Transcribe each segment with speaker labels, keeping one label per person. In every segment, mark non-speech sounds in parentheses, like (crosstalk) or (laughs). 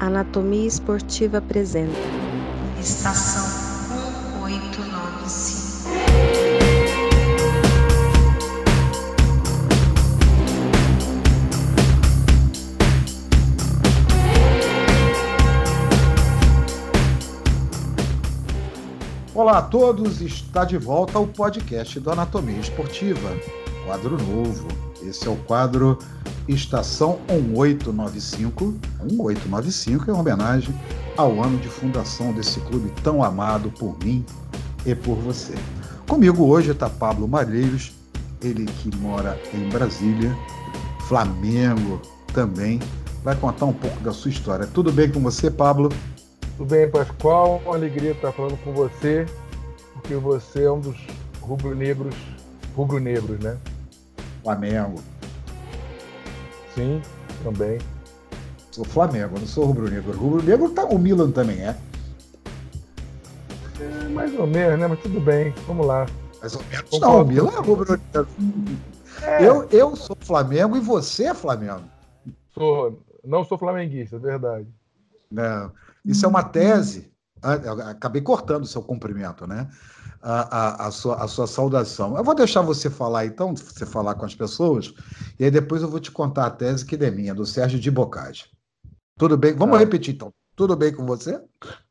Speaker 1: Anatomia Esportiva apresenta
Speaker 2: Estação 1895.
Speaker 3: Olá a todos, está de volta ao podcast do Anatomia Esportiva, quadro novo. Esse é o quadro Estação 1895. 1895 em homenagem ao ano de fundação desse clube tão amado por mim e por você. Comigo hoje está Pablo Malheiros, ele que mora em Brasília, Flamengo também. Vai contar um pouco da sua história. Tudo bem com você, Pablo?
Speaker 4: Tudo bem, Pascoal? Uma alegria estar falando com você, porque você é um dos rubro-negros, rubro-negros, né?
Speaker 3: Flamengo.
Speaker 4: Sim, também.
Speaker 3: Sou Flamengo, não sou rubro-negro. Rubro-negro tá, o Milan também é.
Speaker 4: É, mais ou menos, né? Mas tudo bem, vamos lá.
Speaker 3: Mais ou menos. Não, o Milan é rubro-negro.
Speaker 4: É,
Speaker 3: Eu, eu sou Flamengo e você é Flamengo.
Speaker 4: sou, não sou flamenguista, é verdade.
Speaker 3: Não. Isso é uma tese. Ah, Acabei cortando o seu cumprimento, né? A, a, a sua, a sua saudação. Eu vou deixar você falar, então, você falar com as pessoas, e aí depois eu vou te contar a tese que é minha, do Sérgio de Bocage. Tudo bem? Vamos
Speaker 4: Tá.
Speaker 3: repetir, então. Tudo bem com você?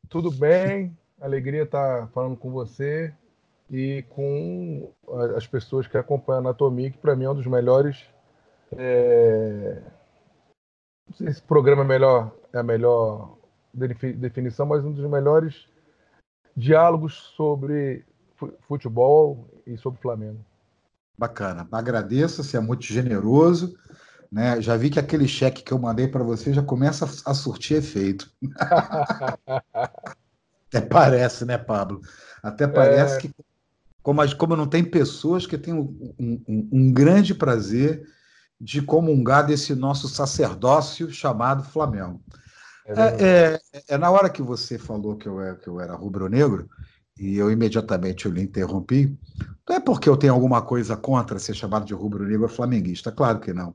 Speaker 4: Tudo bem, alegria estar falando com você e com as pessoas que acompanham a Anatomia, que para mim é um dos melhores. é, Não sei se esse programa é, melhor, é a melhor defi- definição, mas um dos melhores diálogos sobre futebol e sobre Flamengo.
Speaker 3: Bacana. Agradeço, você é muito generoso. Né? Já vi que aquele cheque que eu mandei para você já começa a surtir efeito. (laughs) Até parece, né, Pablo? Até parece que, como, como não tem pessoas que têm um, um- um- grande prazer de comungar desse nosso sacerdócio chamado Flamengo.
Speaker 4: É verdade.
Speaker 3: É, é- é na hora que você falou que eu era, que eu era rubro-negro, e eu imediatamente lhe interrompi, não é porque eu tenho alguma coisa contra ser chamado de rubro-negro flamenguista, claro que não.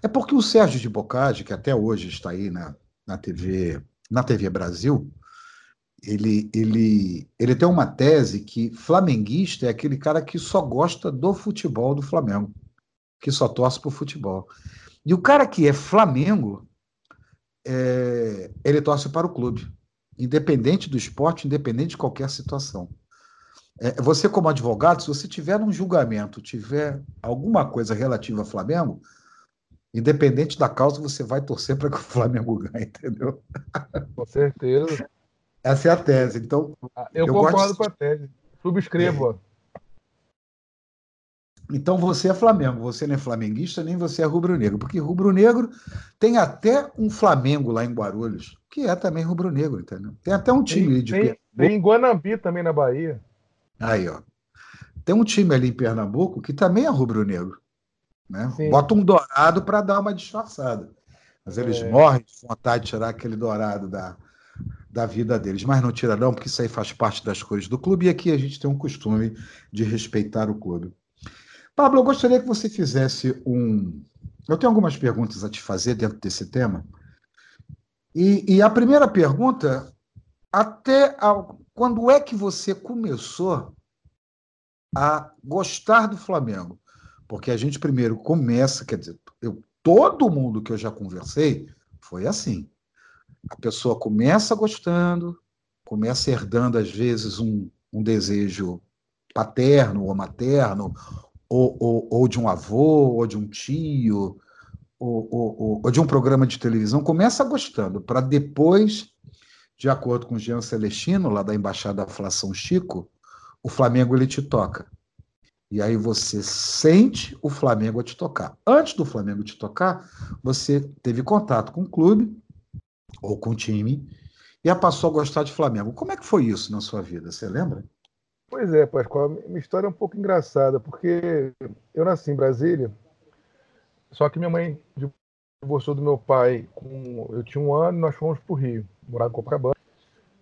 Speaker 3: É porque o Sérgio de Bocage, que até hoje está aí na, na TV, na TV Brasil, ele, ele, ele tem uma tese que flamenguista é aquele cara que só gosta do futebol do Flamengo, que só torce para o futebol. E o cara que é Flamengo, é, ele torce para o clube, independente do esporte, independente de qualquer situação. É, você, como advogado, se você tiver um julgamento, tiver alguma coisa relativa ao Flamengo, independente da causa, você vai torcer para que o Flamengo (laughs) ganhe, entendeu?
Speaker 4: Com certeza.
Speaker 3: Essa é a tese. Então,
Speaker 4: Eu,
Speaker 3: Eu
Speaker 4: concordo
Speaker 3: gosto-
Speaker 4: com a tese. Subscrevo.
Speaker 3: Então você é Flamengo, você não é flamenguista, nem você é rubro-negro, porque rubro-negro tem até um Flamengo lá em Guarulhos, que é também rubro-negro, entendeu? Tem até um time ali
Speaker 4: Tem,
Speaker 3: de
Speaker 4: tem,
Speaker 3: Pernambuco.
Speaker 4: tem em Guanambi também na Bahia.
Speaker 3: Aí, ó. Tem um time ali em Pernambuco que também é rubro-negro. Né?
Speaker 4: Sim.
Speaker 3: Bota um dourado para dar uma disfarçada. Mas eles
Speaker 4: É.
Speaker 3: morrem de vontade de tirar aquele dourado da, da vida deles. Mas não tira, não, porque isso aí faz parte das cores do clube. E aqui a gente tem um costume de respeitar o clube. Pablo, eu gostaria que você fizesse um. Eu tenho algumas perguntas a te fazer dentro desse tema. E, e a primeira pergunta, até a- quando é que você começou a gostar do Flamengo? Porque a gente primeiro começa, quer dizer, eu, todo mundo que eu já conversei foi assim. A pessoa começa gostando, começa herdando, às vezes, um, um desejo paterno ou materno, ou, ou, ou de um avô, ou de um tio, ou, ou- ou- de um programa de televisão, começa gostando, para depois, de acordo com Jean Celestino, lá da Embaixada Flá São Chico, o Flamengo ele te toca. E aí você sente o Flamengo a te tocar. Antes do Flamengo te tocar, você teve contato com o clube ou com o time e passou a gostar de Flamengo. Como é que foi isso na sua vida? Você lembra?
Speaker 4: Pois é, Pascoal, minha história é um pouco engraçada, porque eu nasci em Brasília, só que minha mãe divorciou do meu pai com. Eu tinha um ano e nós fomos para o Rio, morar em Copacabana.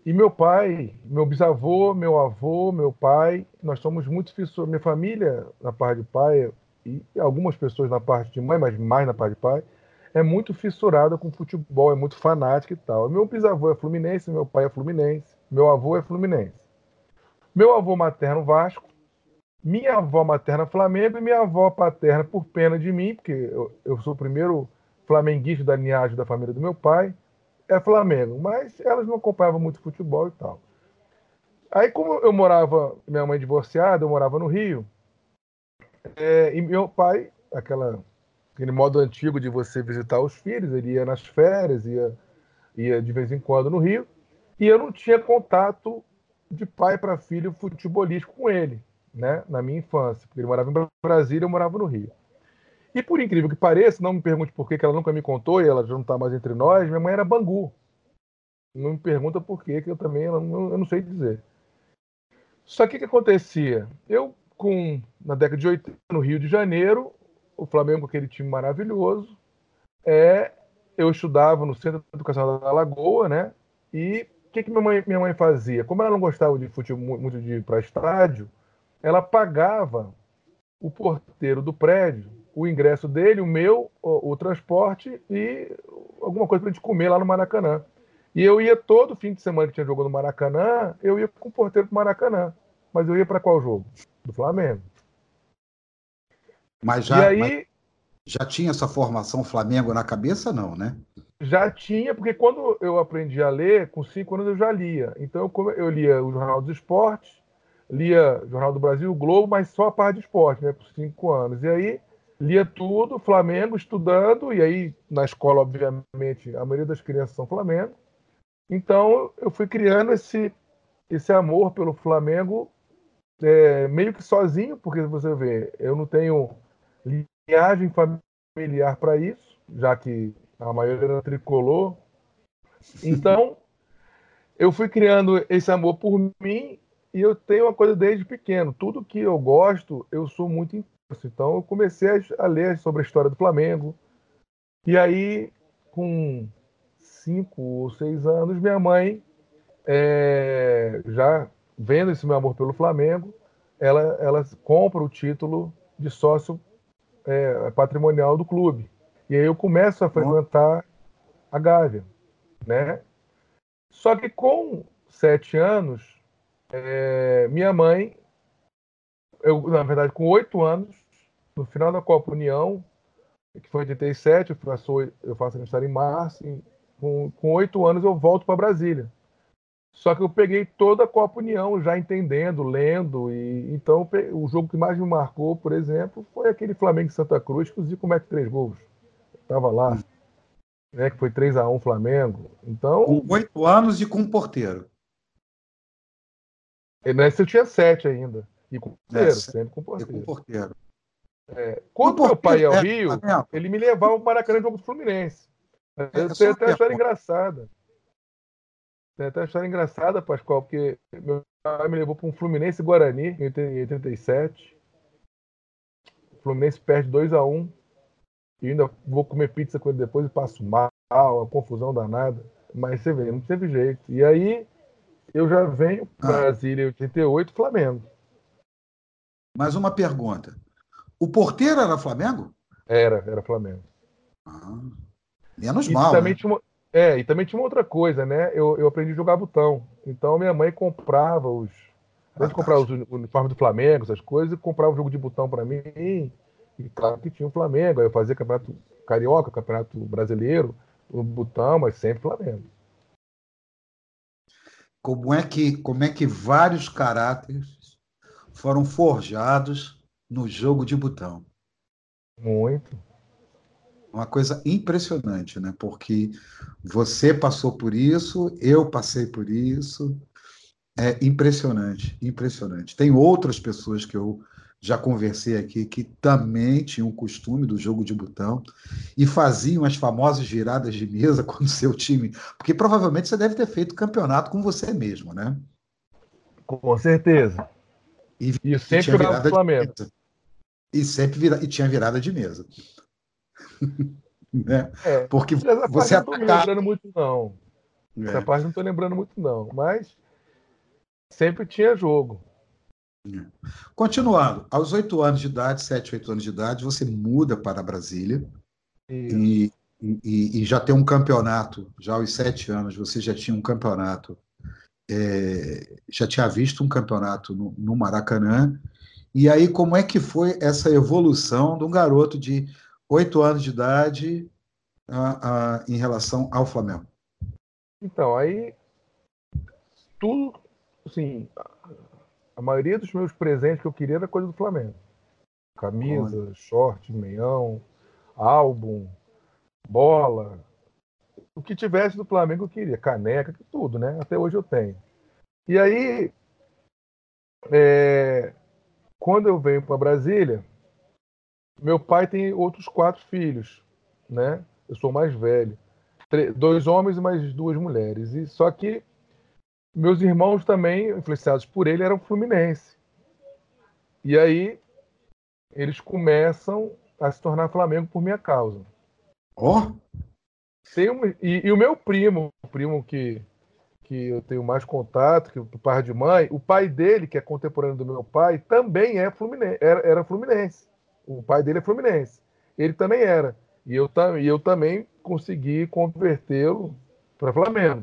Speaker 4: E meu pai, meu bisavô, meu avô, meu pai, nós somos muito fissuros. Minha família, na parte de pai, e algumas pessoas na parte de mãe, mas mais na parte de pai, é muito fissurada com futebol, é muito fanática e tal. Meu bisavô é fluminense, meu pai é fluminense, meu avô é fluminense. Meu avô materno Vasco, minha avó materna Flamengo e minha avó paterna, por pena de mim, porque eu, eu sou o primeiro flamenguista da linhagem da família do meu pai, é Flamengo. Mas elas não acompanhavam muito futebol e tal. Aí, como eu morava, minha mãe divorciada, eu morava no Rio, é, e meu pai, aquela, aquele modo antigo de você visitar os filhos, ele ia nas férias, ia, ia de vez em quando no Rio, e eu não tinha contato de pai para filho futebolístico com ele, né, na minha infância, porque ele morava em Brasília, eu morava no Rio. E por incrível que pareça, não me pergunte por que, que ela nunca me contou e ela já não está mais entre nós, minha mãe era Bangu. Não me pergunta por que, que eu também eu não, eu não sei dizer. Só que o que acontecia? Eu, com na década de 80, no Rio de Janeiro, o Flamengo, aquele time maravilhoso, é, eu estudava no Centro Educação da Lagoa, né? E o que, que minha, mãe, minha mãe fazia? Como ela não gostava de futebol, muito de ir para estádio, ela pagava o porteiro do prédio, o ingresso dele, o meu, o, o transporte e alguma coisa para a gente comer lá no Maracanã. E eu ia todo fim de semana que tinha jogo no Maracanã, eu ia com o porteiro pro Maracanã. Mas eu ia para qual jogo? Do Flamengo.
Speaker 3: Mas já, aí, mas já tinha essa formação Flamengo na cabeça, não, né?
Speaker 4: Já tinha, porque quando eu aprendi a ler, com cinco anos eu já lia. Então eu, eu lia o Jornal dos Esportes, lia o Jornal do Brasil, o Globo, mas só a parte de esporte, né? Com cinco anos. E aí lia tudo, Flamengo, estudando, e aí na escola, obviamente, a maioria das crianças são Flamengo. Então eu fui criando esse, esse amor pelo Flamengo é, meio que sozinho, porque você vê, eu não tenho linhagem familiar para isso, já que a maioria era tricolor. Então (laughs) eu fui criando esse amor por mim e eu tenho uma coisa desde pequeno. Tudo que eu gosto, eu sou muito intenso. Então eu comecei a ler sobre a história do Flamengo. E aí, com cinco ou seis anos, minha mãe, é, já vendo esse meu amor pelo Flamengo, ela, ela compra o título de sócio é, patrimonial do clube. E aí eu começo a frequentar a Gávea, né? Só que com sete anos, é, minha mãe, eu, na verdade, com oito anos, no final da Copa União, que foi em 87, eu faço, eu faço aniversário em março, com oito anos eu volto para Brasília. Só que eu peguei toda a Copa União já entendendo, lendo, e então o jogo que mais me marcou, por exemplo, foi aquele Flamengo Santa Cruz, que o Zico mete três gols. Estava lá, né, que foi 3 a 1 Flamengo. Então,
Speaker 3: com oito anos e com um porteiro.
Speaker 4: Nesse eu tinha sete ainda. E com porteiro, é, sempre com porteiro. E com porteiro. É, quando meu pai ia ao é, Rio, ele me levava para o Maracanã jogo do Fluminense. É, eu tenho até uma história engraçada. Tem até uma história engraçada, Pascoal, porque meu pai me levou para um Fluminense Guarani em 87. O Fluminense perde 2 a 1 E ainda vou comer pizza com ele depois e passo mal, a confusão danada. Mas você vê, não teve jeito. E aí eu já venho para ah. Brasília em 88, Flamengo.
Speaker 3: Mais uma pergunta. O porteiro era Flamengo?
Speaker 4: Era, era Flamengo.
Speaker 3: Ah. Menos e mal.
Speaker 4: Também
Speaker 3: né?
Speaker 4: tinha uma, é, e também tinha uma outra coisa, né? Eu, eu aprendi a jogar botão. Então minha mãe comprava os. Além de comprar os uniformes do Flamengo, essas coisas, comprava o jogo de botão para mim. E claro que tinha o Flamengo. Aí eu fazia campeonato carioca, campeonato brasileiro, o botão, mas sempre Flamengo.
Speaker 3: Como é que, como é que vários caráteres foram forjados no jogo de botão?
Speaker 4: Muito.
Speaker 3: Uma coisa impressionante, né? Porque você passou por isso, eu passei por isso. É impressionante, impressionante. Tem outras pessoas que eu já conversei aqui que também tinham o costume do jogo de botão e faziam as famosas viradas de mesa (laughs) com o seu time, porque provavelmente você deve ter feito campeonato com você mesmo, né?
Speaker 4: Com certeza.
Speaker 3: E, e sempre jogava Flamengo. E sempre vira, e tinha virada de mesa. (laughs) né? É, Porque você
Speaker 4: não estou lembrando muito, não. É. Essa parte não estou lembrando muito, não. Mas sempre tinha jogo.
Speaker 3: É. Continuando, aos oito anos de idade, sete, oito anos de idade, você muda para Brasília e, e, e, já ter um campeonato, já aos sete anos, você já tinha um campeonato, é, já tinha visto um campeonato no, no, Maracanã. E aí, como é que foi essa evolução de um garoto de oito anos de idade a, a, em relação ao Flamengo?
Speaker 4: Então, aí tudo, assim, a maioria dos meus presentes que eu queria era coisa do Flamengo. Camisa, Olha. short, meião, álbum, bola. O que tivesse do Flamengo eu queria, caneca, tudo, né? Até hoje eu tenho. E aí, é, quando eu venho para Brasília, meu pai tem outros quatro filhos, né? Eu sou mais velho. Dois homens e mais duas mulheres. E só que meus irmãos também, influenciados por ele, eram fluminense. E aí eles começam a se tornar Flamengo por minha causa.
Speaker 3: Ó! Oh.
Speaker 4: Um, e, e, o meu primo, o primo que, que eu tenho mais contato, que o pai de mãe, o pai dele, que é contemporâneo do meu pai, também é fluminense, era, era fluminense. O pai dele é fluminense. Ele também era. E eu, e eu também consegui convertê-lo para Flamengo.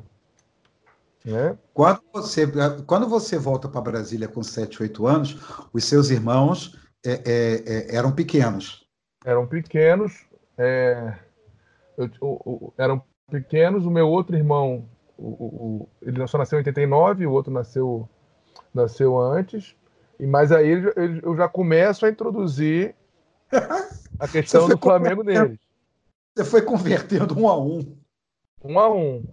Speaker 4: Né?
Speaker 3: Quando, você, quando você volta para Brasília com 7, 8 anos, os seus irmãos é, é, é, eram pequenos.
Speaker 4: Eram pequenos. É, eu, eu, eram pequenos. O meu outro irmão, o, o, ele só nasceu em 89, o outro nasceu, nasceu antes. E mas aí eu já começo a introduzir (laughs) a questão do Flamengo neles.
Speaker 3: Você foi convertendo um a um.
Speaker 4: Um a um.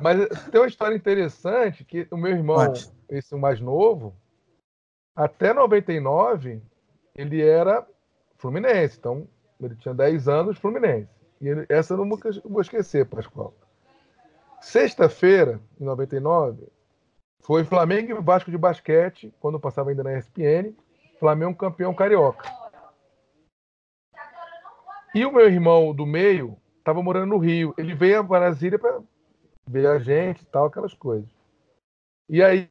Speaker 4: Mas tem uma história interessante que o meu irmão, Pode. esse mais novo, até 99, ele era Fluminense. Então, ele tinha 10 anos Fluminense. E ele, essa eu não vou esquecer, Pascoal. Sexta-feira, em 99, foi Flamengo e Vasco de basquete, quando passava ainda na ESPN, Flamengo campeão carioca. E o meu irmão do meio estava morando no Rio. Ele veio a Brasília para ver a gente e tal, aquelas coisas. E aí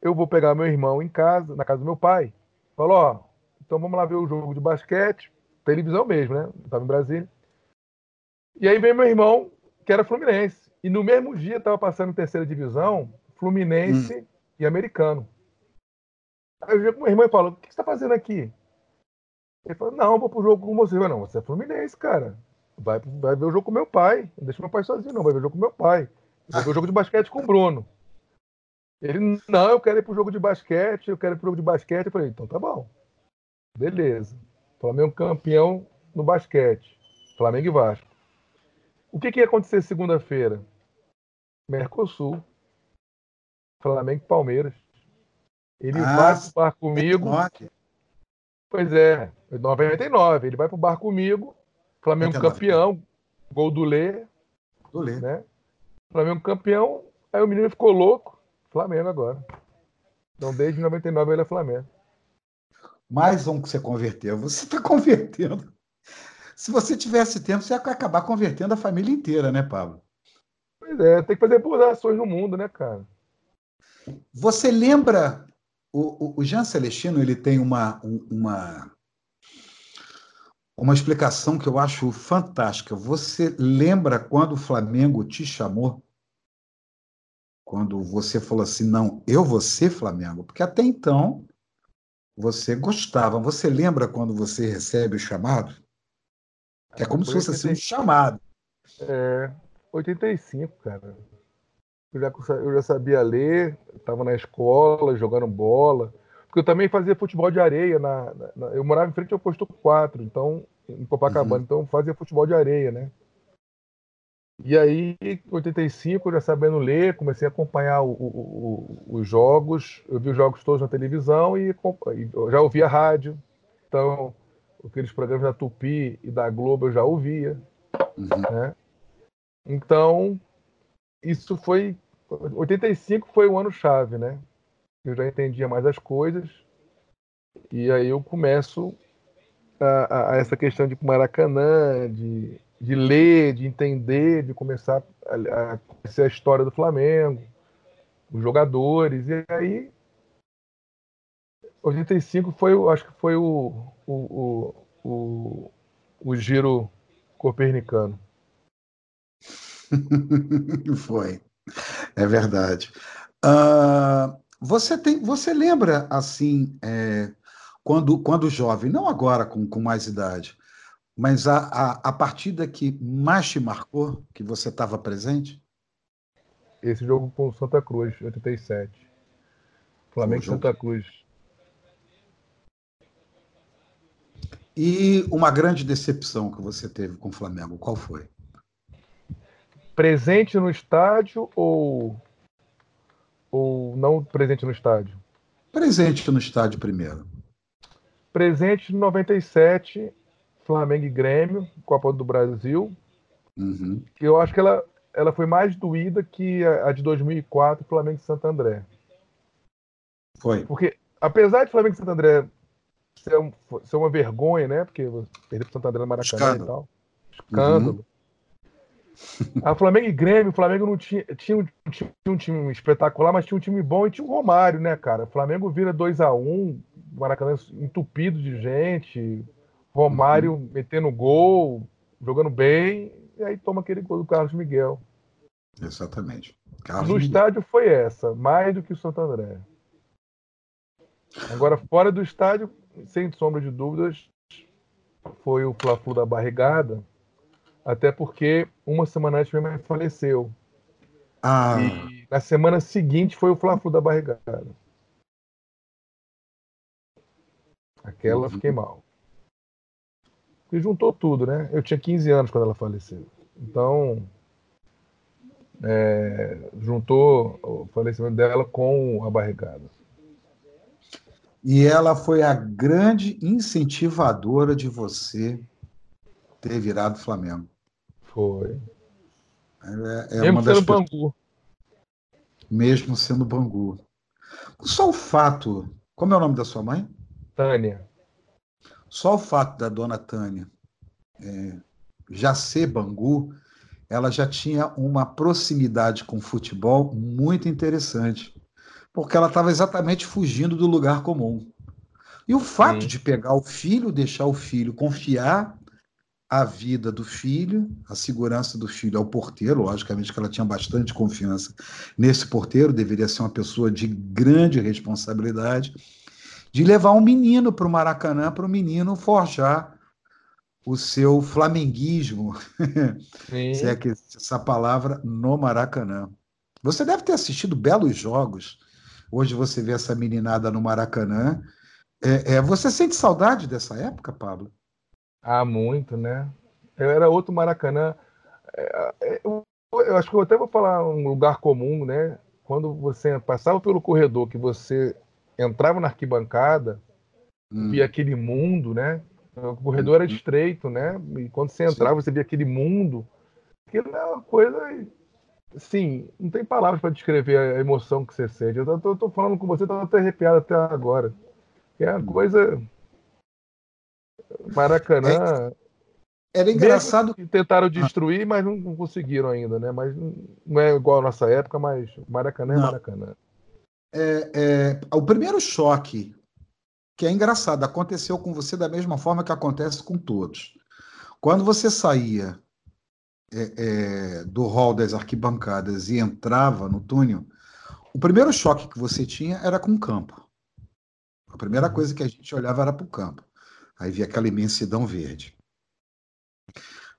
Speaker 4: eu vou pegar meu irmão em casa, na casa do meu pai. Falou, ó, então vamos lá ver o jogo de basquete, televisão mesmo, né? Eu tava em Brasília. E aí veio meu irmão, que era Fluminense. E no mesmo dia tava passando em terceira divisão, Fluminense hum. e americano. Aí eu vi com meu irmão e falou, o que você tá fazendo aqui? Ele falou, não, vou pro jogo com você. Eu falei, não, você é Fluminense, cara. Vai, vai ver o jogo com meu pai. Não deixa meu pai sozinho, não. Vai ver o jogo com meu pai. Vai ver o jogo de basquete com o Bruno. Ele, não, eu quero ir pro jogo de basquete, eu quero ir pro jogo de basquete. Eu falei, então tá bom. Beleza. Flamengo campeão no basquete. Flamengo e Vasco. O que, que ia acontecer segunda-feira? Mercosul. Flamengo e Palmeiras. Ele ah, vai pro bar comigo. Pois é, 99. Ele vai pro bar comigo. Flamengo 99. campeão, gol do Lê.
Speaker 3: Do Lê.
Speaker 4: Né? Flamengo campeão, aí o menino ficou louco. Flamengo agora. Então, desde 99 ele é Flamengo.
Speaker 3: Mais um que você converteu. Você está convertendo. Se você tivesse tempo, você ia acabar convertendo a família inteira, né, Pablo?
Speaker 4: Pois é, tem que fazer boas ações no mundo, né, cara?
Speaker 3: Você lembra. O, o, Jean Celestino ele tem uma, uma uma explicação que eu acho fantástica. Você lembra quando o Flamengo te chamou? Quando você falou assim, não, eu vou ser Flamengo? Porque até então você gostava. Você lembra quando você recebe o chamado? É como se fosse assim, um chamado.
Speaker 4: É, 85, cara. Eu já, eu já sabia ler, estava na escola, jogando bola. Porque eu também fazia futebol de areia. Na, na eu morava em frente ao posto 4, então, em Copacabana, uhum. então fazia futebol de areia, né? E aí, em 85, eu já sabendo ler, comecei a acompanhar o, o, o, os jogos. Eu vi os jogos todos na televisão e, e já ouvia rádio. Então, aqueles programas da Tupi e da Globo eu já ouvia. Uhum. Né? Então, isso foi. 85 foi o ano chave, né? eu já entendia mais as coisas. E aí eu começo a, a essa questão de Maracanã, de, de ler, de entender, de começar a, a a história do Flamengo, os jogadores. E aí 85 foi, acho que foi o, o, o, o, o giro copernicano. (laughs)
Speaker 3: Foi. É verdade. Uh, você tem, você lembra assim, é, quando, quando jovem, não agora com, com mais idade, mas a, a, a partida que mais te marcou, que você estava presente?
Speaker 4: Esse jogo com Santa Cruz, 87. Flamengo Santa Cruz.
Speaker 3: E uma grande decepção que você teve com o Flamengo, qual foi?
Speaker 4: Presente no estádio ou ou não presente no estádio?
Speaker 3: Presente no estádio primeiro.
Speaker 4: Presente no 97, Flamengo e Grêmio, Copa do Brasil.
Speaker 3: Uhum.
Speaker 4: Eu acho que ela, ela foi mais doída que a, a de 2004, Flamengo e Santo André.
Speaker 3: Foi.
Speaker 4: Porque, apesar de Flamengo e Santo André ser, um, ser uma vergonha, né? Porque perder para Santo André no Maracanã Escândalo. e tal. Escândalo. Uhum. (laughs) A Flamengo e Grêmio, o Flamengo não tinha, tinha, tinha, um time espetacular, mas tinha um time bom e tinha o Romário, né, cara? O Flamengo vira 2 a 1 um, Maracanã entupido de gente, Romário uhum. metendo gol, jogando bem, e aí toma aquele gol do Carlos Miguel.
Speaker 3: Exatamente.
Speaker 4: Carlos no Miguel. estádio foi essa, mais do que o Santo André. Agora, fora do estádio, sem sombra de dúvidas, foi o Fla-Flu da barrigada, até porque uma semana antes minha mãe faleceu.
Speaker 3: Ah.
Speaker 4: E na semana seguinte foi o Fla-Flu da barrigada. Aquela uhum. fiquei mal. E juntou tudo, né? Eu tinha 15 anos quando ela faleceu. Então, é, juntou o falecimento dela com a barrigada.
Speaker 3: E ela foi a grande incentivadora de você ter virado Flamengo.
Speaker 4: Foi.
Speaker 3: É, é Mesmo sendo Bangu. Mesmo sendo Bangu. Só o fato. Como é o nome da sua mãe?
Speaker 4: Tânia.
Speaker 3: Só o fato da dona Tânia é, já ser Bangu, ela já tinha uma proximidade com o futebol muito interessante. Porque ela estava exatamente fugindo do lugar comum. E o fato Sim. de pegar o filho, deixar o filho confiar a vida do filho, a segurança do filho ao porteiro, logicamente que ela tinha bastante confiança nesse porteiro, deveria ser uma pessoa de grande responsabilidade, de levar um menino para o Maracanã, para o menino forjar o seu flamenguismo, (laughs) se é que essa palavra, no Maracanã. Você deve ter assistido belos jogos. Hoje você vê essa meninada no Maracanã. É, é, você sente saudade dessa época, Pablo?
Speaker 4: Ah, muito, né? Eu era outro Maracanã. É, é, eu, eu acho que eu até vou falar um lugar comum, né? Quando você passava pelo corredor, que você entrava na arquibancada, hum. via aquele mundo, né? O corredor era uhum. estreito, né? E quando você entrava, Sim. você via aquele mundo. Aquilo é uma coisa. Sim, não tem palavras para descrever a emoção que você sente. Eu tô, tô falando com você, tô até arrepiado até agora. É uma hum. coisa Maracanã.
Speaker 3: É, era engraçado.
Speaker 4: que tentaram destruir, mas não, não, conseguiram ainda, né? Mas não é igual a nossa época, mas Maracanã é Maracanã.
Speaker 3: É, é, o primeiro choque, que é engraçado, aconteceu com você da mesma forma que acontece com todos. Quando você saía é, é, do hall das arquibancadas e entrava no túnel, o primeiro choque que você tinha era com o campo. A primeira coisa que a gente olhava era para o campo. Aí via aquela imensidão verde.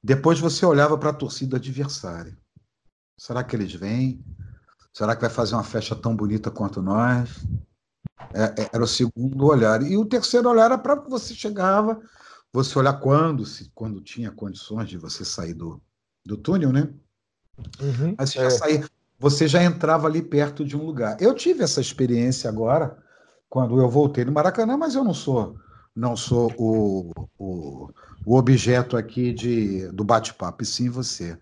Speaker 3: Depois você olhava para a torcida adversária. Será que eles vêm? Será que vai fazer uma festa tão bonita quanto nós? É, é era o segundo olhar. E o terceiro olhar era para você chegava, você olhar quando, se, quando tinha condições de você sair do, do túnel, né?
Speaker 4: Uhum,
Speaker 3: Aí você, é. já saía, você já entrava ali perto de um lugar. Eu tive essa experiência agora, quando eu voltei no Maracanã, mas eu não sou não sou o, o, o objeto aqui de, do bate-papo, e sim você.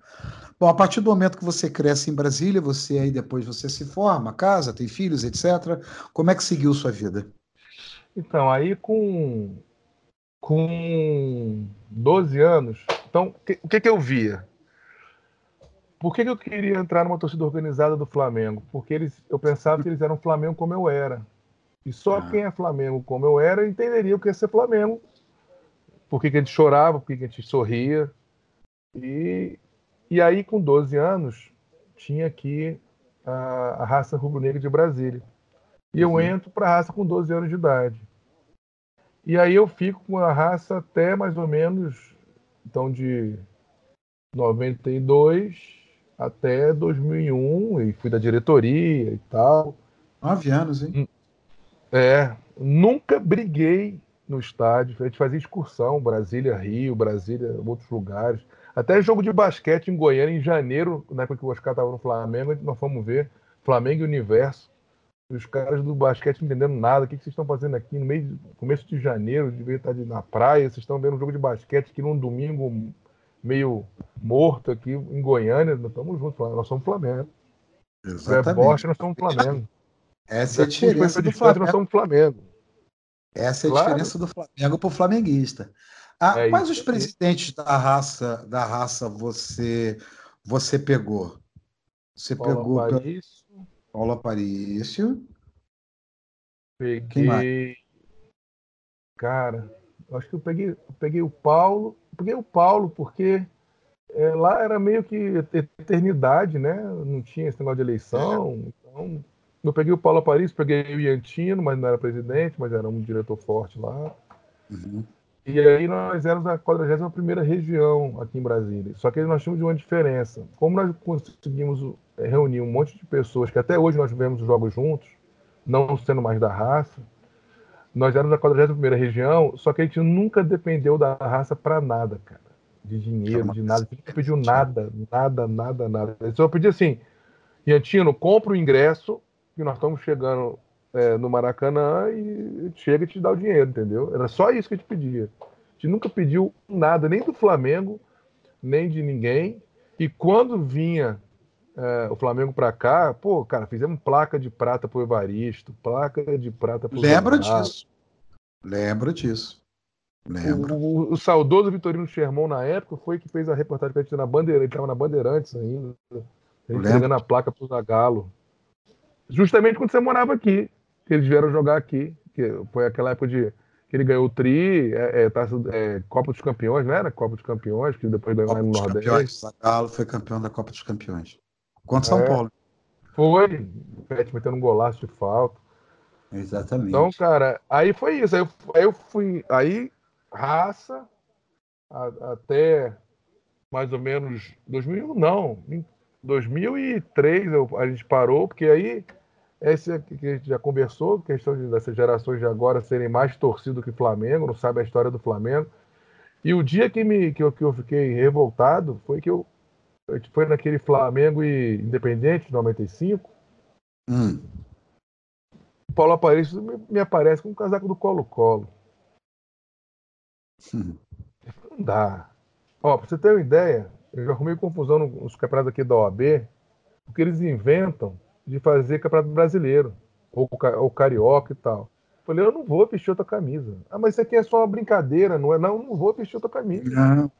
Speaker 3: Bom, a partir do momento que você cresce em Brasília, você aí depois você se forma, casa, tem filhos, etc. Como é que seguiu sua vida?
Speaker 4: Então, aí com, com 12 anos, então, que, o que, que eu via? Por que, que eu queria entrar numa torcida organizada do Flamengo? Porque eles, eu pensava que eles eram Flamengo como eu era. E só ah. quem é Flamengo como eu era entenderia o que é ser Flamengo. Por que, que a gente chorava, por que, que a gente sorria. E, e aí, com 12 anos, tinha aqui a, a raça rubro-negra de Brasília. E eu uhum. entro para a raça com 12 anos de idade. E aí eu fico com a raça até mais ou menos, então de 92 até 2001, e fui da diretoria e tal.
Speaker 3: Nove anos, hein?
Speaker 4: É, nunca briguei no estádio. A gente fazia excursão, Brasília, Rio, Brasília, outros lugares. Até jogo de basquete em Goiânia, em janeiro, na época que o Oscar estava no Flamengo, nós fomos ver Flamengo e Universo. Os caras do basquete não entendendo nada. O que, vocês estão fazendo aqui no meio, começo de janeiro? Devia estar na praia. Vocês estão vendo um jogo de basquete aqui num domingo meio morto aqui em Goiânia. Nós estamos juntos, nós somos Flamengo.
Speaker 3: Exatamente. É
Speaker 4: Bosta, nós somos Flamengo.
Speaker 3: Essa é a diferença do Flamengo.
Speaker 4: Flamengo.
Speaker 3: Essa é a claro. diferença do Flamengo para o flamenguista. Ah, é quais isso. os presidentes da raça da raça você você pegou? Você
Speaker 4: Paula
Speaker 3: pegou
Speaker 4: Parício.
Speaker 3: Paula Aparício.
Speaker 4: Peguei. Cara, acho que eu peguei, eu peguei o Paulo. Peguei o Paulo porque é, lá era meio que eternidade, né? Não tinha esse negócio de eleição. É. Então, eu peguei o Paulo Aparício, peguei o Iantino, mas não era presidente, mas era um diretor forte lá. Uhum. E aí nós éramos a 41ª região aqui em Brasília. Só que nós tínhamos uma diferença. Como nós conseguimos é, reunir um monte de pessoas que até hoje nós vemos os jogos juntos, não sendo mais da raça, nós éramos a 41ª região, só que a gente nunca dependeu da raça para nada, cara. De dinheiro, de nada. A gente nunca pediu nada, nada, nada, nada. Gente só pedia assim, Iantino, compra o ingresso, que nós estamos chegando é, no Maracanã e chega e te dá o dinheiro, entendeu? Era só isso que a gente pedia. A gente nunca pediu nada, nem do Flamengo, nem de ninguém. E quando vinha é, o Flamengo para cá, pô, cara, fizemos placa de prata pro Evaristo, placa de prata pro
Speaker 3: Lembro disso. Lembro disso. Lembro.
Speaker 4: O, o, o, saudoso Vitorino Sherman, na época, foi que fez a reportagem que a gente na Bandeira, ele estava na Bandeirantes ainda. Entregando a placa pro Zagalo. Justamente quando você morava aqui que eles vieram jogar aqui, que foi aquela época de que ele ganhou o Tri, é, é, taça, é, Copa dos Campeões, não era? Copa dos Campeões, que depois ganhou lá no Nordeste.
Speaker 3: Zagallo foi campeão da Copa dos Campeões. Contra São é. Paulo.
Speaker 4: Foi, o Pet metendo um golaço de falta.
Speaker 3: Exatamente.
Speaker 4: Então, cara, aí foi isso. Aí eu, aí eu fui. Aí, raça, a, até mais ou menos 2001, não. Em 2003 eu, a gente parou, porque aí esse que a gente já conversou, questão de, dessas gerações de agora serem mais torcido que Flamengo, não sabe a história do Flamengo. E o dia que, me, que, eu, que eu fiquei revoltado foi que eu, foi naquele Flamengo e Independente, 95. Hum. Paulo Aparecido me, me, aparece com um casaco do Colo-Colo. Hum. Não dá. Ó, pra você ter uma ideia, eu já arrumei confusão nos campeonatos aqui da OAB, porque eles inventam de fazer campeonato brasileiro, ou, ou carioca e tal. Falei, eu não vou vestir outra camisa. Ah, mas isso aqui é só uma brincadeira, não é? Não, não vou vestir outra camisa. Não.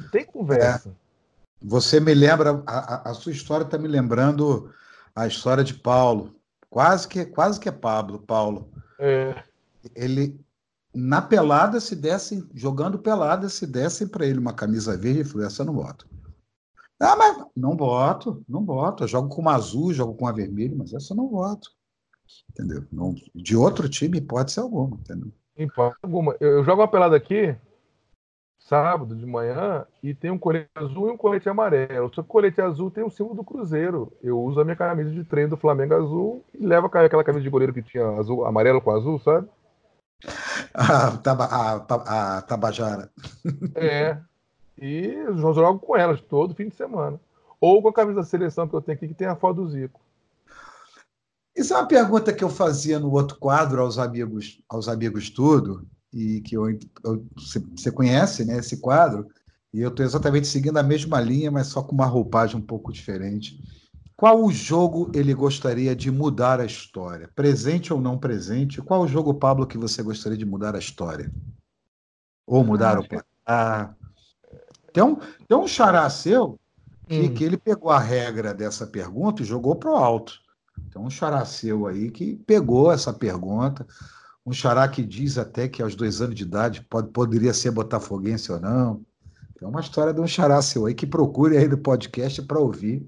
Speaker 4: não tem conversa. É.
Speaker 3: Você me lembra, a, a sua história está me lembrando a história de Paulo. Quase que, quase que é Pablo, Paulo.
Speaker 4: É.
Speaker 3: Ele, na pelada, se dessem, jogando pelada, se dessem para ele uma camisa verde, ele falou: essa eu não boto. Ah, mas não voto, não voto. Eu jogo com uma azul, jogo com uma vermelha, mas essa eu não voto. Entendeu? Não, de outro time, hipótese alguma, entendeu?
Speaker 4: Hipótese alguma. Eu, eu jogo uma pelada aqui, sábado de manhã, e tem um colete azul e um colete amarelo. Só que o colete azul tem o símbolo do Cruzeiro. Eu uso a minha camisa de treino do Flamengo azul e levo aquela camisa de goleiro que tinha azul, amarelo com azul, sabe? (laughs)
Speaker 3: A, a, a, a Tabajara.
Speaker 4: É, (laughs) e jogo com elas todo fim de semana. Ou com a camisa da seleção que eu tenho aqui, que tem a foto do Zico.
Speaker 3: Isso é uma pergunta que eu fazia no outro quadro aos amigos, aos amigos tudo, e que eu, eu, você conhece né, esse quadro, e eu estou exatamente seguindo a mesma linha, mas só com uma roupagem um pouco diferente. Qual o jogo ele gostaria de mudar a história? Presente ou não presente? Qual o jogo, Pablo, que você gostaria de mudar a história? Ou mudar ah, o placar? Tem um, tem um xará seu que, hum. que ele pegou a regra dessa pergunta e jogou para o alto. Tem um xará seu aí que pegou essa pergunta. Um xará que diz até que aos dois anos de idade pode, poderia ser botafoguense ou não. É uma história de um xará seu aí que procure aí do podcast para ouvir.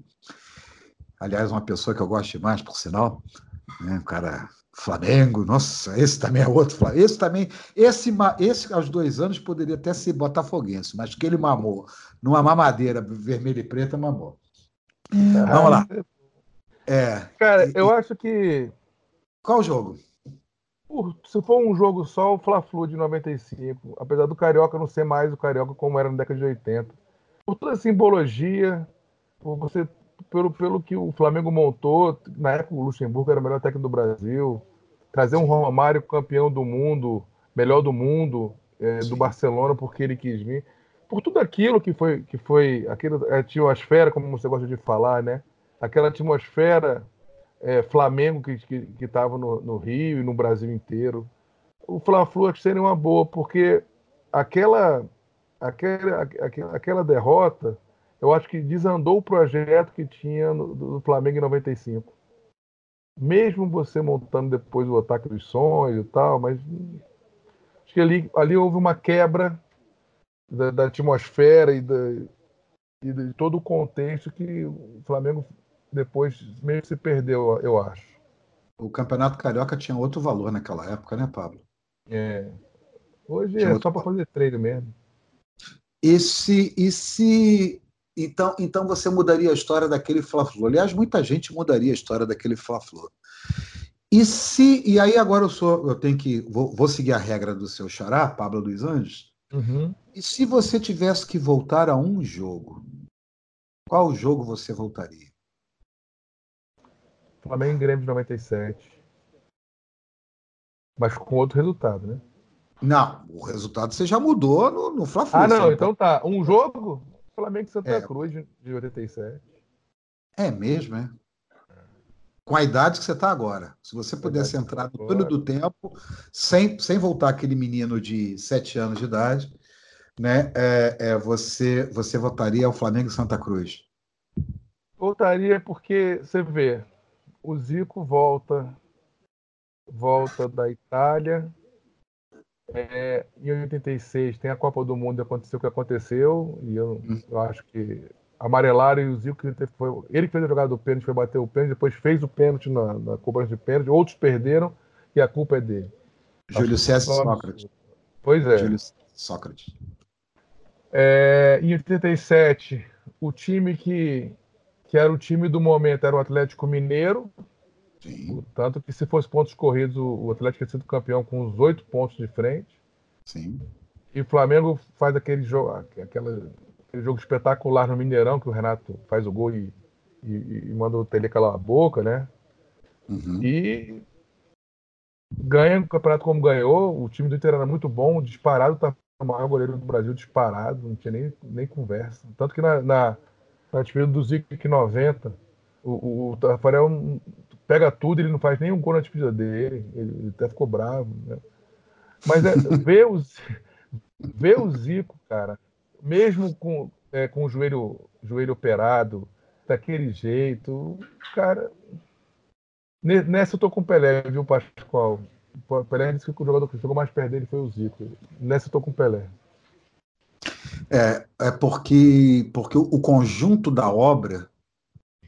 Speaker 3: Aliás, uma pessoa que eu gosto demais, por sinal, né? um cara Flamengo, nossa, esse também é outro Flamengo. Esse também, esse, esse aos dois anos poderia até ser botafoguense, mas que ele mamou numa mamadeira vermelha e preta, mamou. Ah, Vamos lá.
Speaker 4: É. Cara, e, eu acho que.
Speaker 3: Qual o jogo?
Speaker 4: Se for um jogo só, o Fla-Flu de 95, apesar do Carioca não ser mais o Carioca como era na década de 80. Por toda a simbologia, por você pelo, pelo que o Flamengo montou, na época o Luxemburgo era o melhor técnico do Brasil, trazer um Romário campeão do mundo, melhor do mundo, é, do Barcelona, porque ele quis vir. Por tudo aquilo que foi, que foi aquela atmosfera, como você gosta de falar, né? Aquela atmosfera é, Flamengo que estava no, no Rio e no Brasil inteiro. O Fla-Flu acho que seria uma boa, porque aquela, aquela, aquela, aquela derrota eu acho que desandou o projeto que tinha no, do Flamengo em 95. Mesmo você montando depois o ataque dos sonhos e tal, mas acho que ali, ali houve uma quebra da, da atmosfera e, da, e de todo o contexto que o Flamengo depois meio que se perdeu, eu acho.
Speaker 3: O Campeonato Carioca tinha outro valor naquela época, né, Pablo?
Speaker 4: É. Hoje tinha é só para fazer treino mesmo.
Speaker 3: E se, e se então, então você mudaria a história daquele Fla-Flu. Aliás, muita gente mudaria a história daquele Fla-Flu. E se e aí agora eu sou eu tenho que vou, vou seguir a regra do seu xará, Pablo dos Anjos.
Speaker 4: Uhum.
Speaker 3: E se você tivesse que voltar a um jogo, qual jogo você voltaria?
Speaker 4: Flamengo e Grêmio de 97. Mas com outro resultado, né?
Speaker 3: Não, o resultado você já mudou no, no Fla-Flu.
Speaker 4: Ah, não, então tá. Um jogo? Flamengo e Santa é. Cruz de 87.
Speaker 3: É mesmo, é? Com a idade que você está agora. Se você pudesse entrar no túnel do tempo, sem, sem voltar aquele menino de 7 anos de idade, né, é, é, você, você votaria ao Flamengo e Santa Cruz?
Speaker 4: Voltaria porque você vê, o Zico volta, volta da Itália, é, em 86 tem a Copa do Mundo, aconteceu o que aconteceu, e eu, hum. eu acho que amarelaram e o Zico foi ele que fez a jogada do pênalti, foi bater o pênalti, depois fez o pênalti na, na cobrança de pênalti, outros perderam e a culpa é dele.
Speaker 3: Júlio César Sócrates.
Speaker 4: Pois é.
Speaker 3: Júlio Sócrates.
Speaker 4: É, em 87, o time que, que era o time do momento era o Atlético Mineiro, Sim. Tanto que se fosse pontos corridos, o Atlético tinha sido campeão com os oito pontos de frente.
Speaker 3: Sim.
Speaker 4: E o Flamengo faz aquele jogo, aquela, aquele jogo espetacular no Mineirão, que o Renato faz o gol e, e, e manda o Tele calar a boca, né?
Speaker 3: Uhum.
Speaker 4: E ganha o campeonato como ganhou. O time do Inter era muito bom, disparado, tá o maior goleiro do Brasil, disparado, não tinha nem, nem conversa. Tanto que na, na, na do Zico 90, o, o, o Rafael pega tudo, ele não faz nenhum gol na despedida dele, ele, ele até ficou bravo. Né? Mas é, (laughs) ver, o, ver o Zico, cara, mesmo com, é, com o joelho, joelho operado, daquele jeito, cara. Nessa eu tô com o Pelé, viu, Pascoal? O Pelé disse que o jogador que jogou mais perto dele foi o Zico. Nessa eu tô com o Pelé.
Speaker 3: É, é porque, porque o conjunto da obra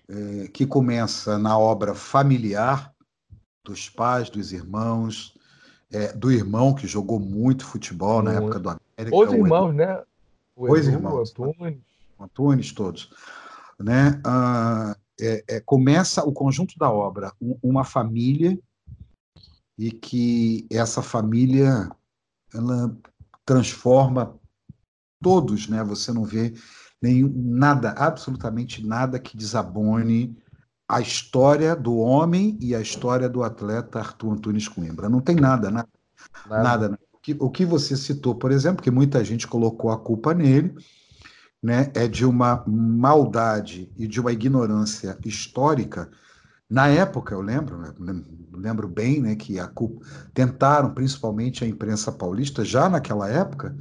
Speaker 3: é, que começa na obra familiar dos pais, dos irmãos, é, do irmão que jogou muito futebol na época do América.
Speaker 4: Os irmãos, o, né?
Speaker 3: O Edu, irmãos. O Antunes. Antunes, todos. Né? Ah, é, é, começa o conjunto da obra, um, uma família, e que essa família ela transforma todos, né? Você não vê nenhum, nada, absolutamente nada que desabone a história do homem e a história do atleta Arthur Antunes Coimbra. Não tem nada, nada. Nada. nada. O, que, o que você citou, por exemplo, que muita gente colocou a culpa nele, né, é de uma maldade e de uma ignorância histórica. Na época, eu lembro, né, lembro bem, né, que a culpa, tentaram, principalmente a imprensa paulista, já naquela época,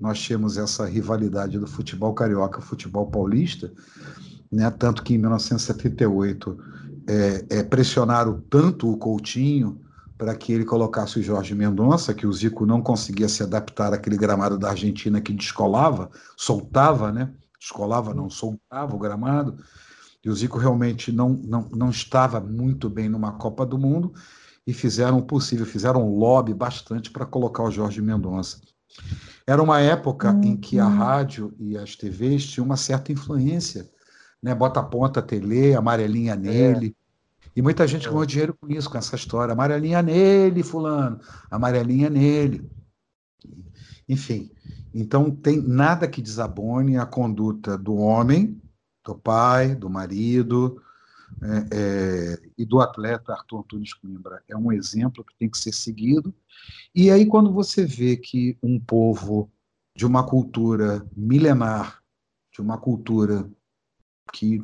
Speaker 3: nós tínhamos essa rivalidade do futebol carioca, futebol paulista, né? tanto que em 1978 é, é, pressionaram tanto o Coutinho para que ele colocasse o Jorge Mendonça, que o Zico não conseguia se adaptar àquele gramado da Argentina que descolava, soltava, né? Descolava, não soltava o gramado. E o Zico realmente não, não, não estava muito bem numa Copa do Mundo e fizeram o possível, fizeram lobby bastante para colocar o Jorge Mendonça. Era uma época uhum. em que a uhum. rádio e as TVs tinham uma certa influência, né? Bota a ponta, tele, amarelinha é. nele. É. E muita gente é. ganhou dinheiro com isso, com essa história. Amarelinha nele, fulano. Amarelinha nele. Enfim, então tem nada que desabone a conduta do homem, do pai, do marido, é, é, e do atleta Arthur Antunes Coimbra. É um exemplo que tem que ser seguido. E aí, quando você vê que um povo de uma cultura milenar, de uma cultura que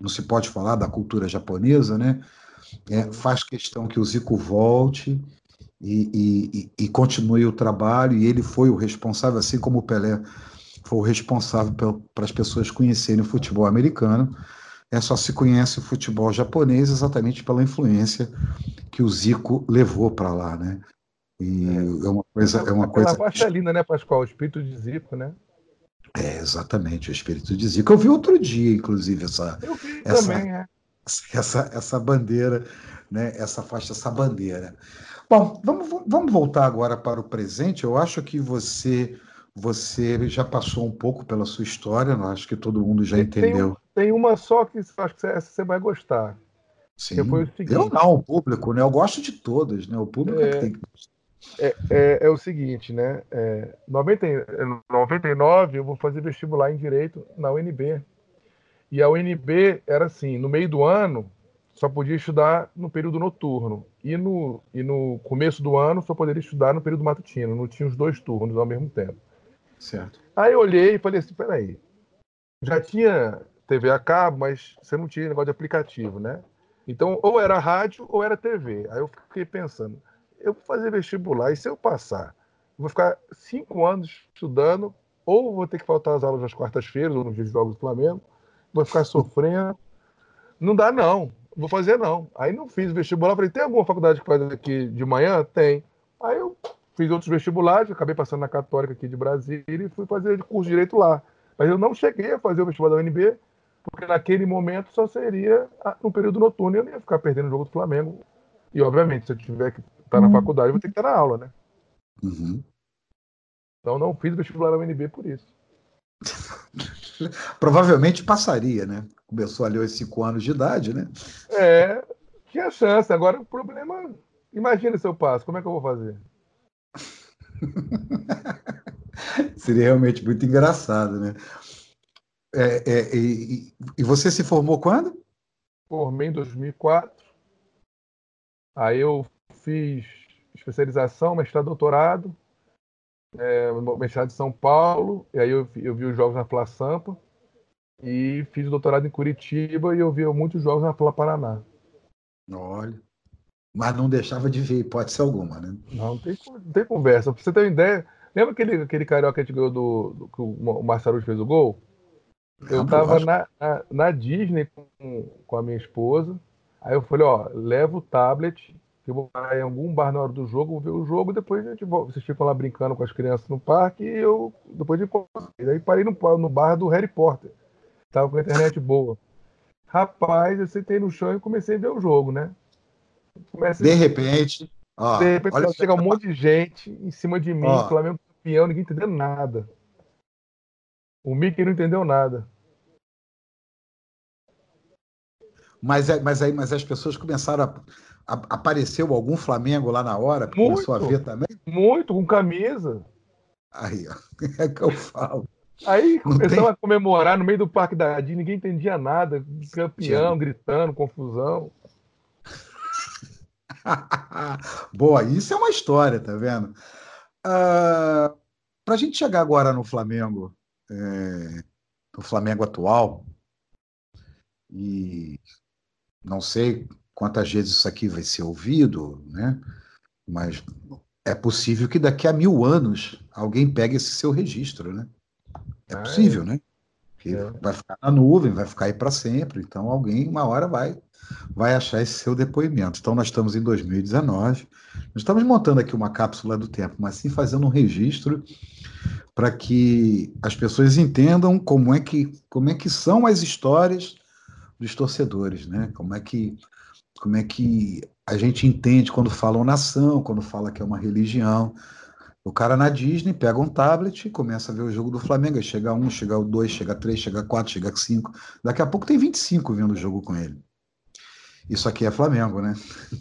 Speaker 3: não se pode falar da cultura japonesa, né? É, faz questão que o Zico volte e, e, e, continue o trabalho, e ele foi o responsável, assim como o Pelé foi o responsável para as pessoas conhecerem o futebol americano é só se conhece o futebol japonês exatamente pela influência que o Zico levou para lá, né? E é, é uma coisa, é uma coisa.
Speaker 4: faixa linda, né, Pascoal? O espírito de Zico, né?
Speaker 3: É, exatamente, o espírito de Zico. Eu vi outro dia, inclusive, essa.
Speaker 4: Eu vi essa, também, é.
Speaker 3: Essa, essa bandeira, né? Essa faixa, essa bandeira. Bom, vamos, vamos voltar agora para o presente. Eu acho que você você já passou um pouco pela sua história, acho que todo mundo já entendeu.
Speaker 4: Tem, tem uma só que acho que essa você vai gostar.
Speaker 3: Sim. Seguinte, eu não, o público, né? Eu gosto de todas, né? O público é, é que tem que.
Speaker 4: É, é, é, o seguinte, né? É, 90, 99 eu vou fazer vestibular em Direito na UNB. E a UNB era assim, no meio do ano só podia estudar no período noturno. E no, e no começo do ano só poderia estudar no período matutino. Não tinha os dois turnos ao mesmo tempo.
Speaker 3: Certo.
Speaker 4: Aí eu olhei e falei assim, peraí, já tinha TV a cabo, mas você não tinha negócio de aplicativo, né? Então, ou era rádio ou era TV. Aí eu fiquei pensando, eu vou fazer vestibular, e se eu passar? Eu vou ficar cinco anos estudando, ou vou ter que faltar as aulas nas quartas-feiras, ou nos dias de jogos do Flamengo, vou ficar sofrendo. Não dá, não. Vou fazer, não. Aí não fiz vestibular. Falei, tem alguma faculdade que faz aqui de manhã? Tem. Aí eu fiz outros vestibulares, acabei passando na Católica aqui de Brasília e fui fazer curso de Direito lá. Mas eu não cheguei a fazer o vestibular da UNB, porque naquele momento só seria no período noturno e eu não ia ficar perdendo o jogo do Flamengo. E, obviamente, se eu tiver que estar na uhum. faculdade, vou ter que estar na aula, né?
Speaker 3: Uhum.
Speaker 4: Então, não fiz vestibular da UNB por isso. (laughs)
Speaker 3: Provavelmente passaria, né? Começou ali aos 5 anos de idade, né?
Speaker 4: É, tinha chance. Agora, o problema. Imagina se eu passo, como é que eu vou fazer? (laughs)
Speaker 3: Seria realmente muito engraçado, né? É, é, e, e, você se formou quando?
Speaker 4: Formei em 2004. Aí eu fiz especialização, mestrado, doutorado, é, mestrado em São Paulo. E aí eu, eu vi os jogos na Fla Sampa e fiz doutorado em Curitiba e eu vi muitos jogos na Fla Paraná.
Speaker 3: Olha. Mas não deixava de ver hipótese alguma, né?
Speaker 4: Não, não tem, não tem conversa. Pra você ter uma ideia, lembra aquele, aquele carioca que a gente ganhou do, do que o Marcelo fez o gol? Eu tava na, na, na, Disney com, com a minha esposa. Aí eu falei, ó, leva o tablet, eu vou em algum bar na hora do jogo, vou ver o jogo, depois a gente vocês ficam lá brincando com as crianças no parque e eu depois de Aí parei no, no bar do Harry Potter. Tava com a internet boa. Rapaz, eu sentei no chão e comecei a ver o jogo, né?
Speaker 3: De repente.
Speaker 4: Ó, de repente olha chega um monte de gente em cima de mim, ó, Flamengo campeão, ninguém entendeu nada. O Mickey não entendeu nada.
Speaker 3: Mas, é, mas aí mas as pessoas começaram a, a, apareceu algum Flamengo lá na hora, muito, começou a ver também?
Speaker 4: Muito, com camisa.
Speaker 3: Aí, ó, (laughs) é que eu falo.
Speaker 4: Aí começou tem... a comemorar no meio do Parque da Disney, ninguém entendia nada, campeão, gritando, confusão. (laughs)
Speaker 3: Boa, isso é uma história, tá vendo? Uh, ah, Para a gente chegar agora no Flamengo, é, no Flamengo atual, e não sei quantas vezes isso aqui vai ser ouvido, né? Mas é possível que daqui a mil anos alguém pegue esse seu registro, né? É possível, né? Que é. vai ficar na nuvem, vai ficar aí para sempre. Então alguém uma hora vai vai achar esse seu depoimento. Então nós estamos em 2019. Nós estamos montando aqui uma cápsula do tempo, mas sim fazendo um registro para que as pessoas entendam como é que como é que são as histórias dos torcedores, né? Como é que como é que a gente entende quando falam nação, quando fala que é uma religião. O cara na Disney pega um tablet e começa a ver o jogo do Flamengo. Aí chega um, chega dois, chega três, chega quatro, chega cinco. Daqui a pouco tem 25 vendo o jogo com ele. Isso aqui é Flamengo, né?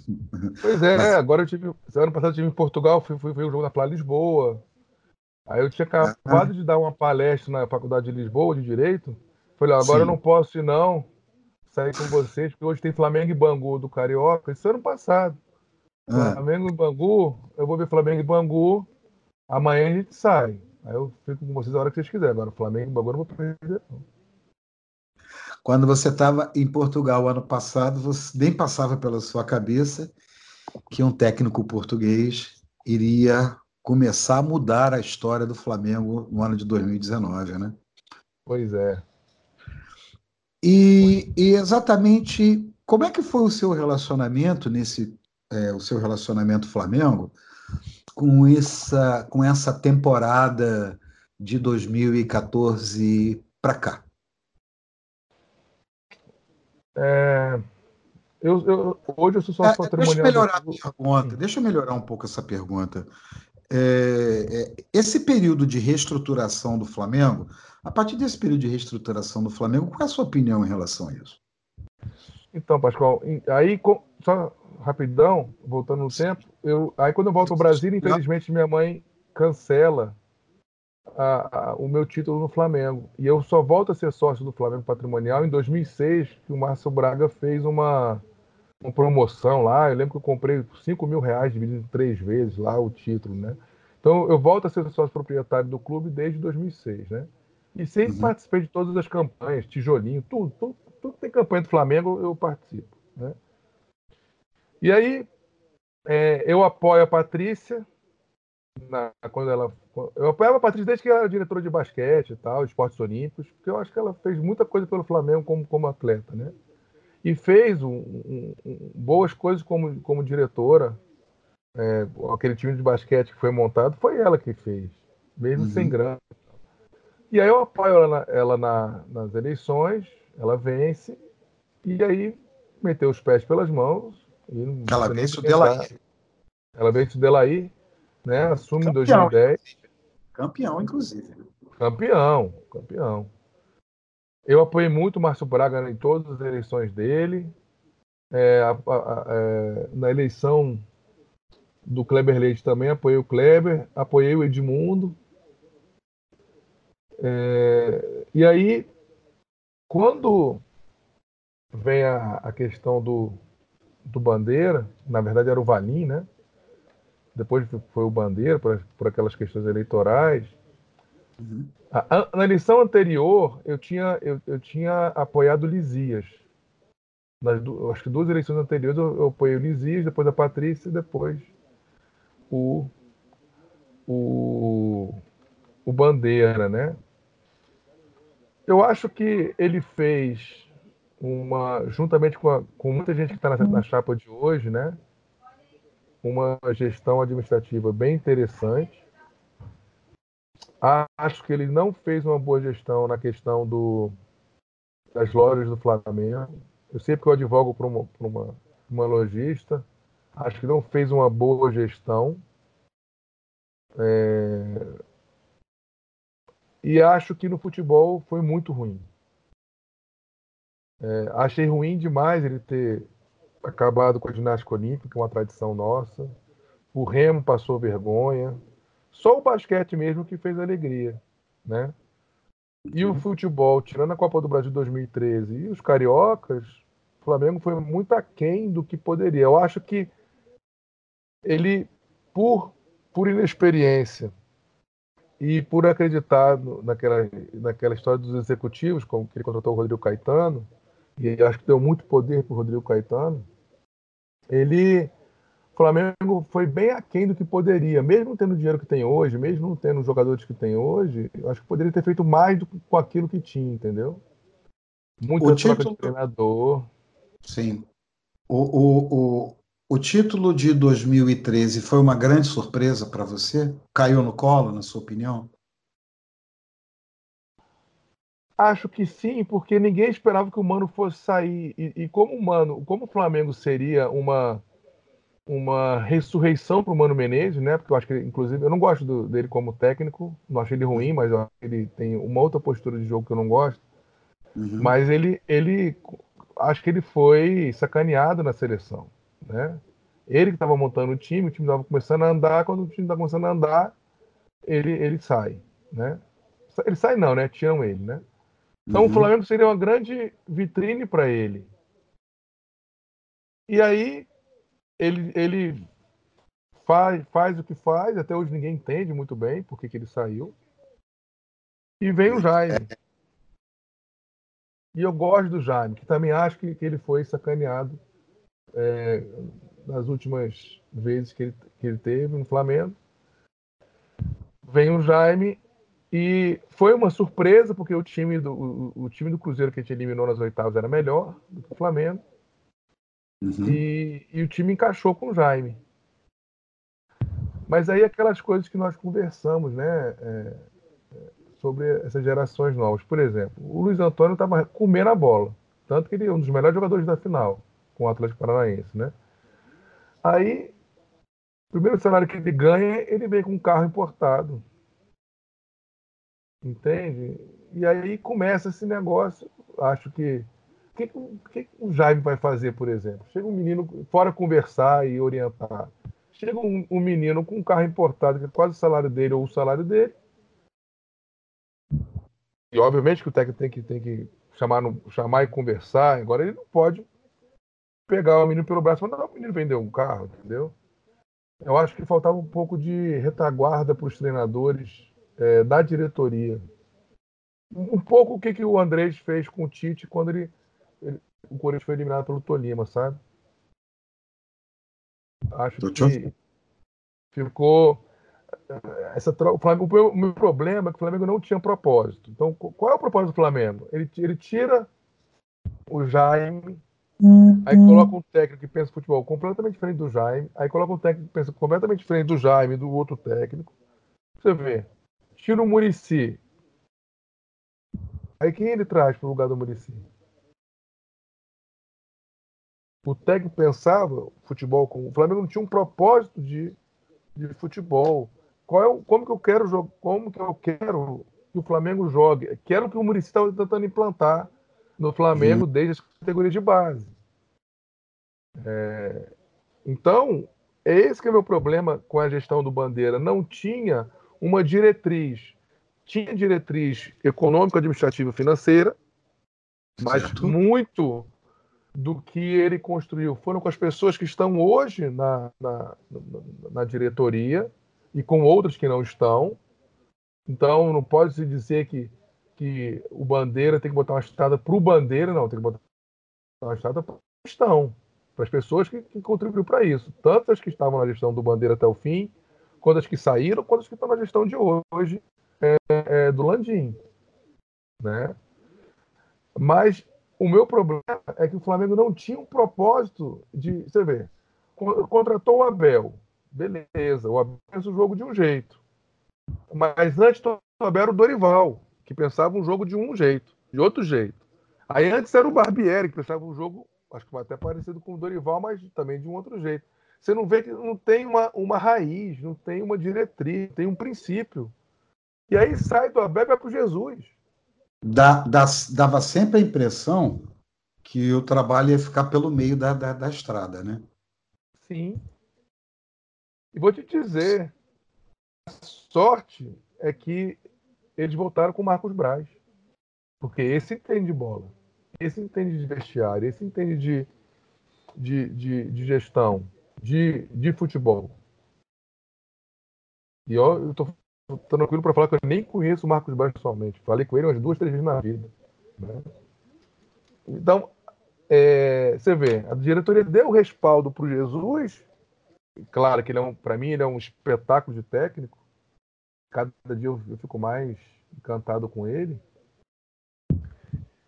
Speaker 3: (laughs)
Speaker 4: Pois é, Mas... agora eu tive. Ano passado eu estive em Portugal, fui, fui ver o jogo da Playa Lisboa. Aí eu tinha acabado de dar uma palestra na Faculdade de Lisboa de Direito. Falei, agora Sim. eu não posso ir, não sair com vocês, porque hoje tem Flamengo e Bangu do Carioca. Isso ano passado. É. Flamengo e Bangu, eu vou ver Flamengo e Bangu. Amanhã a gente sai. Aí eu fico com vocês a hora que vocês quiserem. Agora, Flamengo e Bangu eu não vou perder, não.
Speaker 3: Quando você estava em Portugal ano passado, você nem passava pela sua cabeça que um técnico português iria começar a mudar a história do Flamengo no ano de 2019, né?
Speaker 4: Pois é.
Speaker 3: E, e, exatamente como é que foi o seu relacionamento nesse é, o seu relacionamento Flamengo com essa com essa temporada de 2014 para cá?
Speaker 4: É, eu, eu, hoje eu sou sócio é, patrimonial.
Speaker 3: Deixa eu melhorar do... a pergunta. Deixa eu melhorar um pouco essa pergunta. É, é, esse período de reestruturação do Flamengo a partir desse período de reestruturação do Flamengo, qual é a sua opinião em relação a isso?
Speaker 4: Então, Pascoal, aí, só rapidão, voltando no tempo, eu, aí quando eu volto ao Brasil, infelizmente minha mãe cancela a, a, o meu título no Flamengo. E eu só volto a ser sócio do Flamengo Patrimonial em 2006, que o Márcio Braga fez uma, uma promoção lá. Eu lembro que eu comprei 5 mil reais, dividido em três vezes lá o título, né? Então eu volto a ser sócio proprietário do clube desde 2006, né? E sempre uhum. participei de todas as campanhas, tijolinho, tudo, tudo, tudo que tem campanha do Flamengo, eu participo. Né? E aí, é, eu apoio a Patrícia, na, quando ela. Eu apoiava a Patrícia desde que ela era diretora de basquete e tal, esportes olímpicos, porque eu acho que ela fez muita coisa pelo Flamengo como, como atleta, né? E fez um, um, um, boas coisas como, como diretora. É, aquele time de basquete que foi montado foi ela que fez, mesmo uhum. sem grana. E aí eu apoio ela, na, ela na, nas eleições, ela vence, e aí meteu os pés pelas mãos.
Speaker 3: ela vence o Delaí.
Speaker 4: Ela vence o Delaí, né? Assume em 2010.
Speaker 3: Campeão, inclusive.
Speaker 4: Campeão, campeão. Eu apoiei muito o Márcio Braga em todas as eleições dele. É, a, a, é, na eleição do Kleber Leite também apoiei o Kleber, apoiei o Edmundo, é, e aí, quando vem a, a questão do, do Bandeira, na verdade era o Valim, né? Depois foi o Bandeira, por, por aquelas questões eleitorais. Uhum. A, a, na eleição anterior, eu tinha, eu, eu tinha apoiado o Lisias. Nas, acho que duas eleições anteriores eu, eu apoiei o Lisias, depois a Patrícia e depois o, o, o Bandeira, né? Eu acho que ele fez uma, juntamente com, a, com muita gente que está na, na chapa de hoje, né? Uma gestão administrativa bem interessante. Acho que ele não fez uma boa gestão na questão do, das lojas do Flamengo. Eu sei porque eu advogo para uma, uma, uma lojista. Acho que não fez uma boa gestão. É, e acho que no futebol foi muito ruim. É, achei ruim demais ele ter acabado com a ginástica olímpica, uma tradição nossa. O Remo passou vergonha. Só o basquete mesmo que fez alegria, né? E o futebol, tirando a Copa do Brasil 2013 e os cariocas, o Flamengo foi muito aquém do que poderia. Eu acho que ele, por, por inexperiência, e por acreditar naquela, naquela história dos executivos, como que ele contratou o Rodrigo Caetano, e acho que deu muito poder para o Rodrigo Caetano, ele Flamengo foi bem aquém do que poderia, mesmo tendo o dinheiro que tem hoje, mesmo tendo os jogadores que tem hoje, eu acho que poderia ter feito mais do com aquilo que tinha, entendeu? Muita
Speaker 3: O título-
Speaker 4: de treinador.
Speaker 3: Sim. O, o, o, o título de 2013 foi uma grande surpresa para você? Caiu no colo, na sua opinião?
Speaker 4: Acho que sim, porque ninguém esperava que o Mano fosse sair. E, e como o Mano, como o Flamengo seria uma uma ressurreição para o Mano Menezes, né? Porque eu acho que, ele, inclusive, eu não gosto do- dele como técnico, não acho ele ruim, mas ele tem uma outra postura de jogo que eu não gosto.
Speaker 3: Uhum.
Speaker 4: Mas ele, ele, acho que ele foi sacaneado na seleção, né? Ele que estava montando o time, o time estava começando a andar, quando o time está começando a andar, ele, ele sai, né? Ele sai não, né? Tiram ele, né? Então
Speaker 3: Uhum.
Speaker 4: o Flamengo seria uma grande vitrine para ele. E aí ele, ele faz, faz o que faz, até hoje ninguém entende muito bem por que, que ele saiu. E vem o Jaime. E eu gosto do Jaime, que também acho que, que ele foi sacaneado é, nas últimas vezes que ele, que ele teve no Flamengo. Vem o Jaime e foi uma surpresa, porque o time do, o, o time do Cruzeiro que a gente eliminou nas oitavas era melhor do que o Flamengo.
Speaker 3: Uhum.
Speaker 4: E, e o time encaixou com o Jaime. Mas aí aquelas coisas que nós conversamos, né? é, é, sobre essas gerações novas. Por exemplo, o Luiz Antônio estava comendo a bola. Tanto que ele é um dos melhores jogadores da final com o Atlético Paranaense, né? Aí, o primeiro salário que ele ganha, ele vem com um carro importado. Entende? E aí começa esse negócio. Acho que o que, que o- Jaime vai fazer, por exemplo? Chega um menino, fora conversar e orientar, chega um, um menino com um carro importado, que é quase o salário dele ou o salário dele. E obviamente que o técnico tem que, tem que chamar, chamar e conversar. Agora ele não pode pegar o menino pelo braço e não, o menino vendeu um carro, entendeu? Eu acho que faltava um pouco de retaguarda para os treinadores eh, da diretoria. Um pouco o que, que o Andrés fez com o Tite quando ele, ele- o Corinthians foi eliminado pelo Tolima, sabe? Acho
Speaker 3: Tô
Speaker 4: que ficou essa o, Flamengo- o meu- problema é que o Flamengo não tinha propósito. Então, qu- qual é o propósito do Flamengo? Ele, ele tira o Jaime, aí coloca um técnico que pensa futebol completamente diferente do Jaime, aí coloca um técnico que pensa completamente diferente do Jaime e do outro técnico. Você vê, tira o Murici. Aí quem ele traz para o lugar do Murici? O técnico pensava futebol com o Flamengo não tinha um propósito de, de futebol. Qual é o, como que eu quero jogar? Como que eu quero que o Flamengo jogue? Quero que o Murici estava tentando implantar no Flamengo desde as categorias de base. É, então, esse que é o meu problema com a gestão do Bandeira. Não tinha uma diretriz. Tinha diretriz econômica, administrativa e financeira, mas
Speaker 3: Certo.
Speaker 4: muito do que ele construiu foram com as pessoas que estão hoje na, na- na diretoria e com outras que não estão. Então, não pode se dizer que, que o Bandeira tem que botar uma estrada para o Bandeira, não, tem que botar uma estrada para a gestão, para as pessoas que, que contribuíram para isso. Tanto as que estavam na gestão do Bandeira até o fim, quanto as que saíram, quanto as que estão na gestão de hoje é, é, do Landim. Né? Mas o meu problema é que o Flamengo não tinha um propósito de. Você vê, con- contratou o Abel. Beleza, o Abel fez o jogo de um jeito. Mas antes do Abel era o Dorival, que pensava um jogo de um jeito, de outro jeito. Aí antes era o Barbieri, que pensava um jogo, acho que até parecido com o Dorival, mas também de um outro jeito. Você não vê que não tem uma, uma raiz, não tem uma diretriz, tem um princípio. E aí sai do Abel e vai para o Jesus.
Speaker 3: Dá- dá- dava sempre a impressão que o trabalho ia ficar pelo meio da, da, da estrada, né?
Speaker 4: Sim. E vou te dizer, a sorte é que eles voltaram com o Marcos Braz. Porque esse entende de bola, esse entende de vestiário, esse entende de, de, de, de gestão, de, de futebol. E eu, eu tô tranquilo para falar que eu nem conheço o Marcos Braz pessoalmente. Falei com ele umas duas, três vezes na vida. né? Então, é, você vê, a diretoria deu respaldo para o Jesus claro que ele é um, para mim ele é um espetáculo de técnico. Cada dia eu, eu fico mais encantado com ele.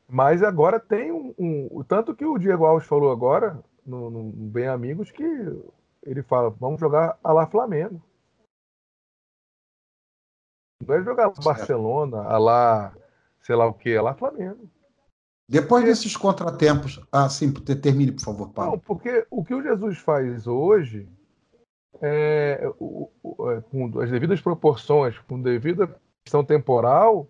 Speaker 4: Mas agora tem um, um, Tanto que o Diego Alves falou agora, no, no, Bem Amigos, que ele fala: vamos jogar a lá Flamengo. Não é jogar certo. Barcelona, a lá, sei lá o que, a lá Flamengo.
Speaker 3: Depois desses contratempos, ah, sim, termine, por favor, Paulo. Não,
Speaker 4: porque o que o Jesus faz hoje, é, o, o, é, com as devidas proporções, com devida questão temporal,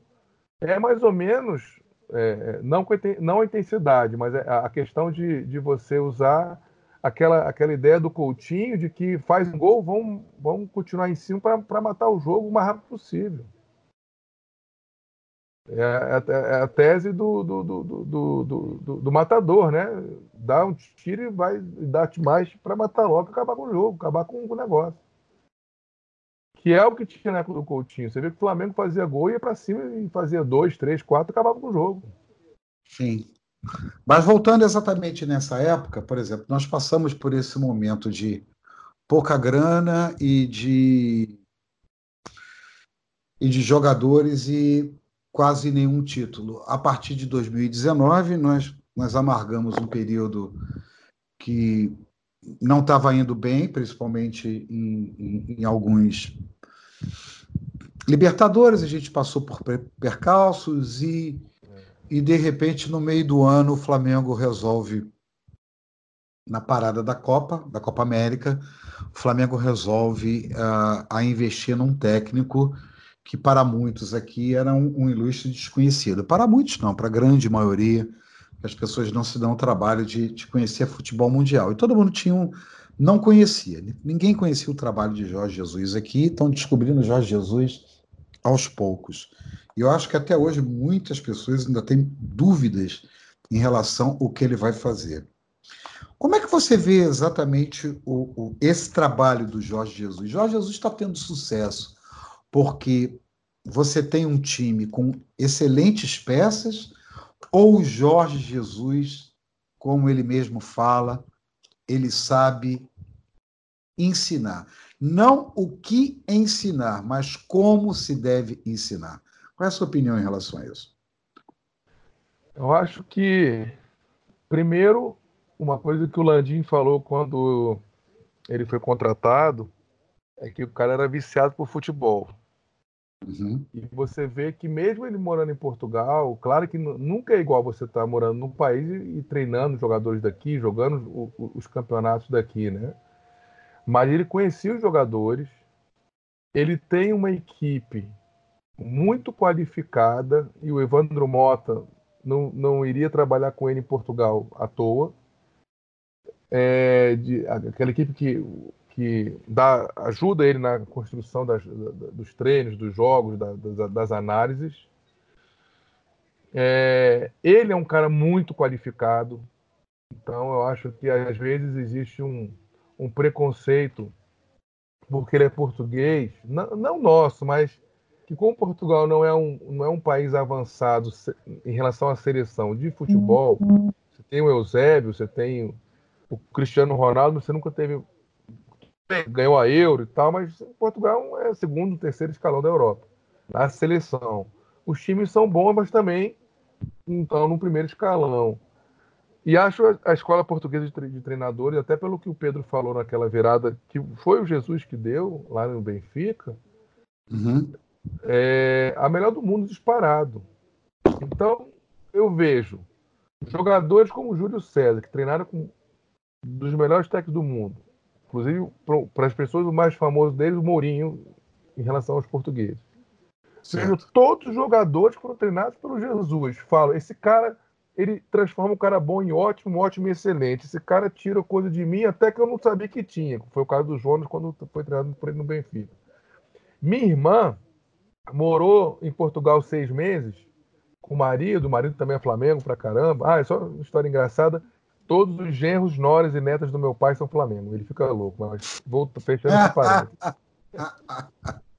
Speaker 4: é mais ou menos, é, não, com, não a intensidade, mas é a questão de, de você usar aquela, aquela ideia do Coutinho de que faz um gol, vão, vão continuar em cima para matar o jogo o mais rápido possível. É, é, é a tese do, do, do, do, do, do matador, né? Dá um tiro e vai dar mais para matar logo, acabar com o jogo, acabar com o negócio. Que é o que tinha na época do Coutinho. Você vê que o Flamengo fazia gol, ia para cima e fazia dois, três, quatro, acabava com o jogo.
Speaker 3: Sim. Mas voltando exatamente nessa época, por exemplo, nós passamos por esse momento de pouca grana e de e de jogadores e quase nenhum título. A partir de 2019, nós, nós amargamos um período que não estava indo bem, principalmente em, em, em, alguns Libertadores, a gente passou por percalços e, e, de repente, no meio do ano, o Flamengo resolve, na parada da Copa, da Copa América, o Flamengo resolve uh, a investir num técnico que para muitos aqui era um, um ilustre desconhecido. Para muitos não, para a grande maioria, as pessoas não se dão o trabalho de, de conhecer futebol mundial. E todo mundo tinha um, não conhecia, ninguém conhecia o trabalho de Jorge Jesus aqui, estão descobrindo Jorge Jesus aos poucos. E eu acho que até hoje muitas pessoas ainda têm dúvidas em relação ao que ele vai fazer. Como é que você vê exatamente o, o, esse trabalho do Jorge Jesus? Jorge Jesus está tendo sucesso porque você tem um time com excelentes peças, ou Jorge Jesus, como ele mesmo fala, ele sabe ensinar. Não o que ensinar, mas como se deve ensinar. Qual é a sua opinião em relação a isso?
Speaker 4: Eu acho que, primeiro, uma coisa que o Landim falou quando ele foi contratado é que o cara era viciado por futebol. Uhum. E você vê que mesmo ele morando em Portugal, claro que nunca é igual você estar tá morando num país e, e treinando jogadores daqui, jogando o, o, os campeonatos daqui, né? Mas ele conhecia os jogadores, ele tem uma equipe muito qualificada e o Evandro Mota não, não iria trabalhar com ele em Portugal à toa. É, de, aquela equipe que que dá, ajuda ele na construção das, dos treinos, dos jogos, da, das, das, análises. É, ele é um cara muito qualificado, então eu acho que às vezes existe um, um preconceito porque ele é português, não, não, nosso, mas que como Portugal não é, um, não é um país avançado em relação à seleção de futebol, uhum. você tem o Eusébio, você tem o Cristiano Ronaldo, você nunca teve ganhou a Euro e tal, mas Portugal é segundo, terceiro escalão da Europa. Na seleção. Os times são bons, mas também estão no primeiro escalão. E acho a escola portuguesa de treinadores, até pelo que o Pedro falou naquela virada, que foi o Jesus que deu lá no Benfica, uhum. é a melhor do mundo disparado. Então, eu vejo jogadores como o Júlio César, que treinaram com dos melhores técnicos do mundo, Inclusive, para as pessoas, o mais famoso deles, o Mourinho, em relação aos portugueses. Seja, todos os jogadores foram treinados pelo Jesus. Falo, esse cara, ele transforma o cara bom em ótimo, ótimo e excelente. Esse cara tira coisa de mim até que eu não sabia que tinha. Foi o caso do Jonas quando foi treinado por ele no Benfica. Minha irmã morou em Portugal seis meses com o marido, o marido também é Flamengo pra caramba. Ah, é só uma história engraçada todos os genros, noras e netas do meu pai são Flamengo. Ele fica louco, mas vou fechando essa parede. (laughs)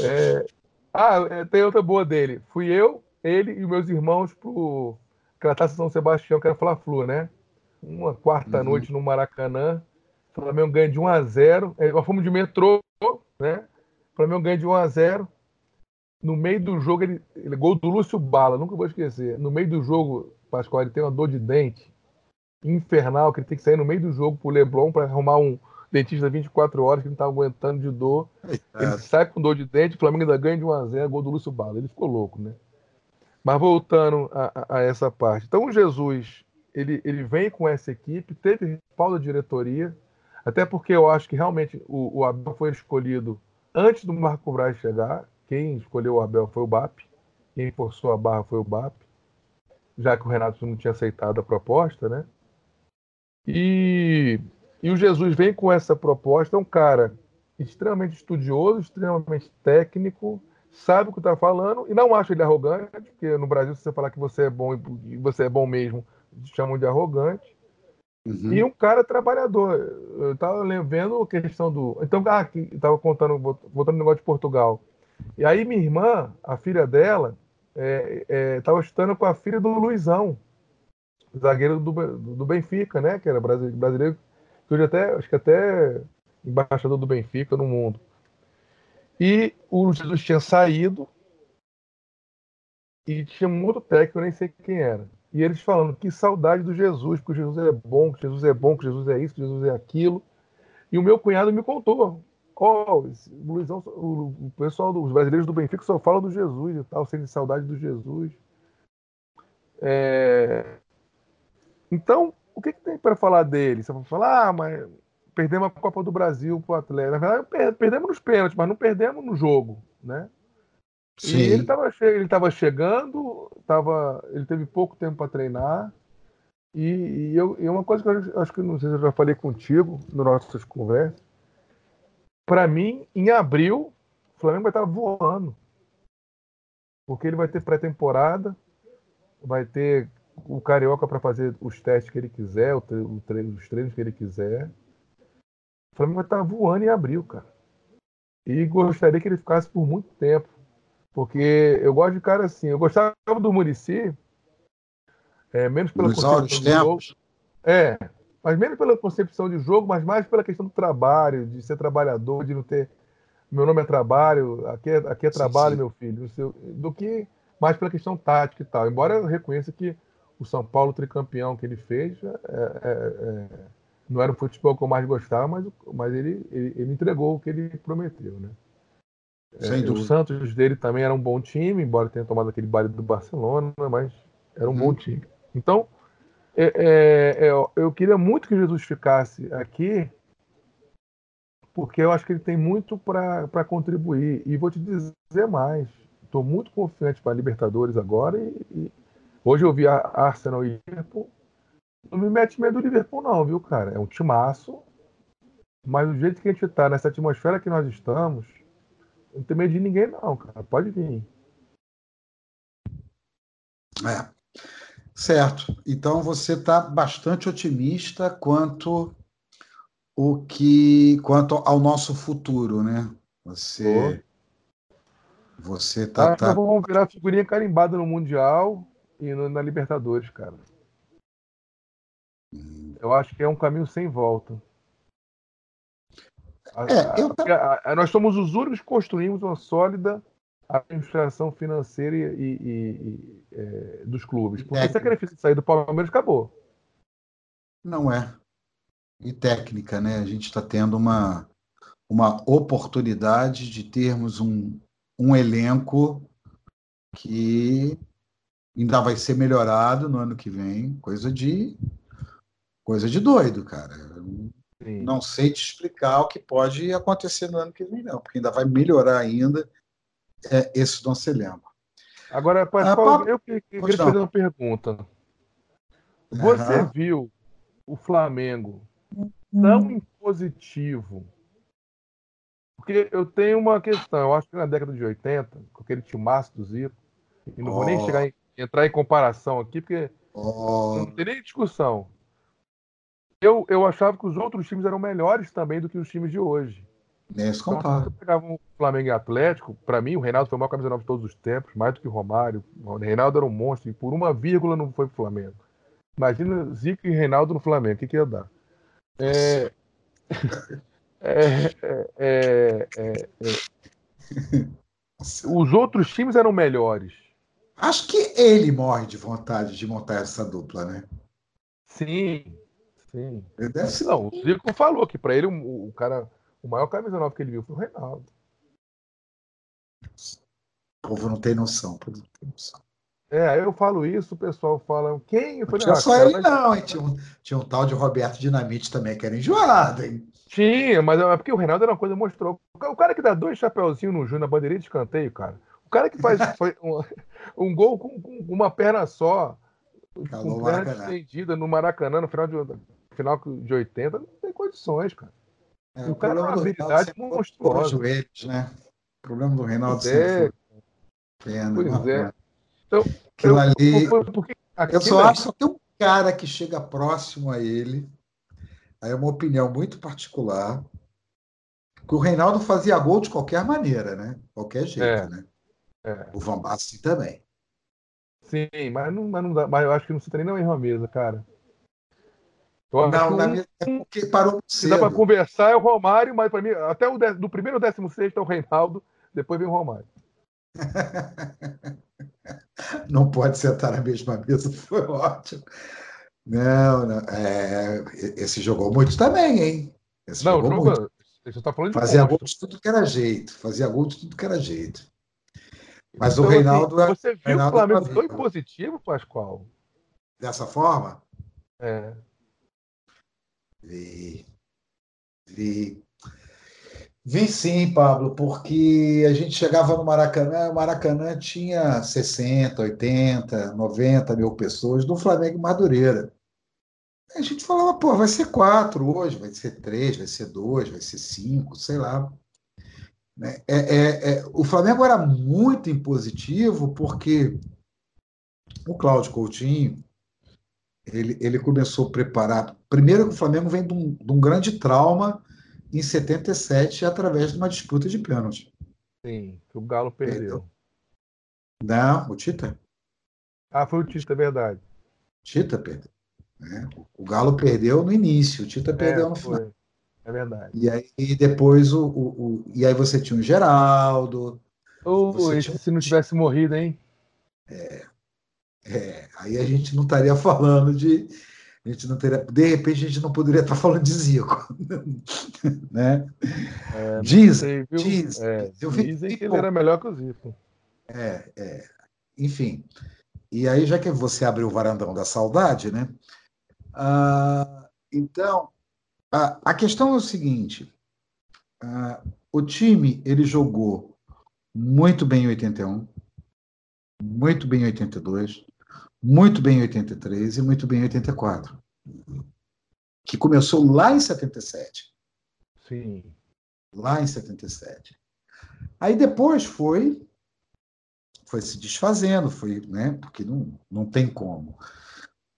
Speaker 4: É... Ah, é, tem outra boa dele. Fui eu, ele e meus irmãos pro taça São Sebastião, que era Fla-Flu, né? Uma quarta uhum. noite no Maracanã. O Flamengo ganha de 1 a 0 é, Nós fomos de metrô, né? O Flamengo ganha de 1 a 0 No meio do jogo, ele, ele gol do Lúcio Bala, nunca vou esquecer. No meio do jogo, Pascoal, ele tem uma dor de dente infernal, que ele tem que sair no meio do jogo pro Leblon para arrumar um dentista 24 horas que não tá aguentando de dor. É. Ele sai com dor de dente, o Flamengo ainda ganha de 1 a 0 gol do Lúcio Bala. Ele ficou louco, né? Mas voltando a, a, a essa parte. Então o Jesus, ele, ele vem com essa equipe, teve respaldo da diretoria, até porque eu acho que realmente o, o Abel foi escolhido antes do Marco Braz chegar. Quem escolheu o Abel foi o BAP. Quem forçou a barra foi o BAP. Já que o Renato não tinha aceitado a proposta, né? E, e o Jesus vem com essa proposta, é um cara extremamente estudioso, extremamente técnico, sabe o que está falando e não acho ele arrogante, porque no Brasil, se você falar que você é bom e você é bom mesmo, chamam de arrogante. Uhum. E um cara trabalhador. Eu estava vendo a questão do. Então, ah, estava contando, voltando no negócio de Portugal. E aí, minha irmã, a filha dela, estava é, é, estudando com a filha do Luizão, zagueiro do, do Benfica, né? Que era brasileiro, que hoje até, acho que até embaixador do Benfica no mundo. E o Jesus tinha saído e tinha outro técnico, eu nem sei quem era. E eles falando que saudade do Jesus, porque Jesus é bom, que Jesus é bom, que Jesus é isso, que Jesus é aquilo. E o meu cunhado me contou. Oh, o, Luizão, o, pessoal dos brasileiros do Benfica só fala do Jesus e tal, sente saudade do Jesus. É... Então, o que, que tem para falar dele? Você vai falar, ah, mas perdemos a Copa do Brasil pro Atlético. Na verdade, perdemos nos pênaltis, mas não perdemos no jogo, né? Sim. E ele estava ele tava chegando, tava, ele teve pouco tempo para treinar. E, e, eu, e uma coisa que eu acho que não sei se eu já falei contigo no nossas conversas. Para mim, em abril, o Flamengo vai estar voando. Porque ele vai ter pré-temporada, vai ter o Carioca para fazer os testes que ele quiser, o treino, os treinos que ele quiser. Flamengo vai estar voando em abril, cara. E gostaria que ele ficasse por muito tempo. Porque eu gosto de cara assim. Eu gostava do Murici, é, menos pela
Speaker 3: Nos jogo.
Speaker 4: É, mas menos pela concepção de jogo, mas mais pela questão do trabalho, de ser trabalhador, de não ter. Meu nome é trabalho, aqui é, aqui é trabalho, sim, sim. meu filho, seu, do que mais pela questão tática e tal. Embora eu reconheça que o São Paulo tricampeão que ele fez é, é, é não era o futebol que eu mais gostava, mas, mas ele, ele, ele entregou o que ele prometeu, né? É, o Santos dele também era um bom time, embora tenha tomado aquele baile do Barcelona, mas era um hum. bom time. Então, é, é, é, eu queria muito que Jesus ficasse aqui, porque eu acho que ele tem muito para contribuir. E vou te dizer mais: estou muito confiante para a Libertadores agora. E, e, hoje eu vi a Arsenal e Liverpool não me mete medo do Liverpool, não, viu, cara? É um timaço. Mas do jeito que a gente tá, nessa atmosfera que nós estamos, não tem medo de ninguém, não, cara. Pode vir.
Speaker 3: É. Certo. Então você está bastante otimista quanto o que quanto ao nosso futuro, né? Você você tá,
Speaker 4: tá... vamos virar figurinha carimbada no mundial e no, na Libertadores, cara. Eu acho que é um caminho sem volta. É, eu... a, a, nós somos os únicos que construímos uma sólida administração financeira e, e, e é, dos clubes. Porque se a sair do Palmeiras, acabou.
Speaker 3: Não é. E técnica, né? A gente está tendo uma, uma oportunidade de termos um, um elenco que ainda vai ser melhorado no ano que vem, coisa de Coisa de doido, cara. Sim. Não sei te explicar o que pode acontecer no ano que vem, não, porque ainda vai melhorar ainda é, esse nosso elenco.
Speaker 4: Agora, Pascoal, ah, eu queria fazer uma pergunta. Você uhum. viu o Flamengo tão hum. impositivo? Porque eu tenho uma questão, eu acho que na década de 80, com aquele timaço do Zico, e não oh. vou nem chegar em, entrar em comparação aqui, porque oh. não tem nem discussão eu, eu achava que os outros times eram melhores também do que os times de hoje.
Speaker 3: Nesse então, concordo.
Speaker 4: pegava um Flamengo e Atlético, para mim o Reinaldo foi o maior camisa 9 de todos os tempos, mais do que o Romário. O Reinaldo era um monstro e por uma vírgula não foi pro Flamengo. Imagina Zico e Reinaldo no Flamengo, o que, que ia dar? É, É, é, é, é, é. Os outros times eram melhores.
Speaker 3: Acho que ele morre de vontade de montar essa dupla, né?
Speaker 4: Sim, sim. Não, o Zico falou que para ele o, o, cara, o maior camisa nova que ele viu foi o Reinaldo.
Speaker 3: O povo não tem noção, o povo não tem noção.
Speaker 4: É, eu falo isso, o pessoal fala, quem? Eu falei,
Speaker 3: tinha ah, só ele não, hein? Tinha um, tinha um tal de Roberto Dinamite também, que era enjoado, hein?
Speaker 4: Tinha, mas é porque o Reinaldo era uma coisa mostrou. O cara que dá dois chapeuzinhos no Júnior na bandeirinha de escanteio, cara. O cara que faz (laughs) um, um, gol com, com, uma perna só, com perna estendida no Maracanã no final de, final de 80, não tem condições, cara.
Speaker 3: É, o, cara tem uma habilidade monstruosa. Joelhos, né? O problema do Reinaldo
Speaker 4: é. Pena, pois é. Então,
Speaker 3: eu, ali, eu só acho que tem um cara que chega próximo a ele. Aí é uma opinião muito particular. Que o Reinaldo fazia gol de qualquer maneira, né? Qualquer jeito, é, né? É. O Van Basten também.
Speaker 4: Sim, mas, não, mas, não dá, mas eu acho que não se treina na mesma mesa, cara.
Speaker 3: Eu não, na mesa é porque parou
Speaker 4: Se dá para conversar é o Romário, mas para mim, até o do primeiro ao décimo sexto é o Reinaldo, depois vem o Romário. (laughs)
Speaker 3: não pode sentar na mesma mesa, (laughs) foi ótimo. Não, não é, esse jogou muito também, hein? Esse
Speaker 4: não, jogou jogo, muito. Você tá falando
Speaker 3: de fazia gol de tudo que era jeito, fazia gol de tudo que era jeito. Mas então, o Reinaldo.
Speaker 4: Assim, você viu Reinaldo o Flamengo foi positivo, Pascoal?
Speaker 3: Dessa forma?
Speaker 4: É.
Speaker 3: Vi. Vi. Vi sim, Pablo, porque a gente chegava no Maracanã, o Maracanã tinha 60, 80, 90 mil pessoas, do Flamengo Madureira. A gente falava, pô, vai ser quatro hoje, vai ser três, vai ser dois, vai ser cinco, sei lá. Né? É, é, é, o Flamengo era muito impositivo porque o Cláudio Coutinho ele, ele começou a preparar. Primeiro, que o Flamengo vem de um, de um grande trauma em 77 através de uma disputa de pênalti.
Speaker 4: Sim, que o Galo perdeu.
Speaker 3: Não, o Tita.
Speaker 4: Ah, foi o Tita, é verdade.
Speaker 3: Tita perdeu. Né? O Galo perdeu no início, o Tita é, perdeu no foi. final.
Speaker 4: É verdade.
Speaker 3: E aí depois o, o, o, e aí você tinha o Geraldo.
Speaker 4: Oh, esse tinha... se não tivesse morrido, hein?
Speaker 3: É, é, aí a gente não estaria falando de, a gente não teria, de repente a gente não poderia estar falando de Zico, (laughs) né?
Speaker 4: É, diz, sei, diz, é, eu vi, dizem que ele era melhor que o Zico.
Speaker 3: É, é, enfim. E aí já que você abriu o varandão da saudade, né? Ah, então ah, a questão é o seguinte: ah, o time ele jogou muito bem em 81, muito bem em 82, muito bem em 83 e muito bem em 84. Que começou lá em 77.
Speaker 4: Sim.
Speaker 3: Lá em 77. Aí depois foi foi se desfazendo, foi, né? Porque não, não tem como.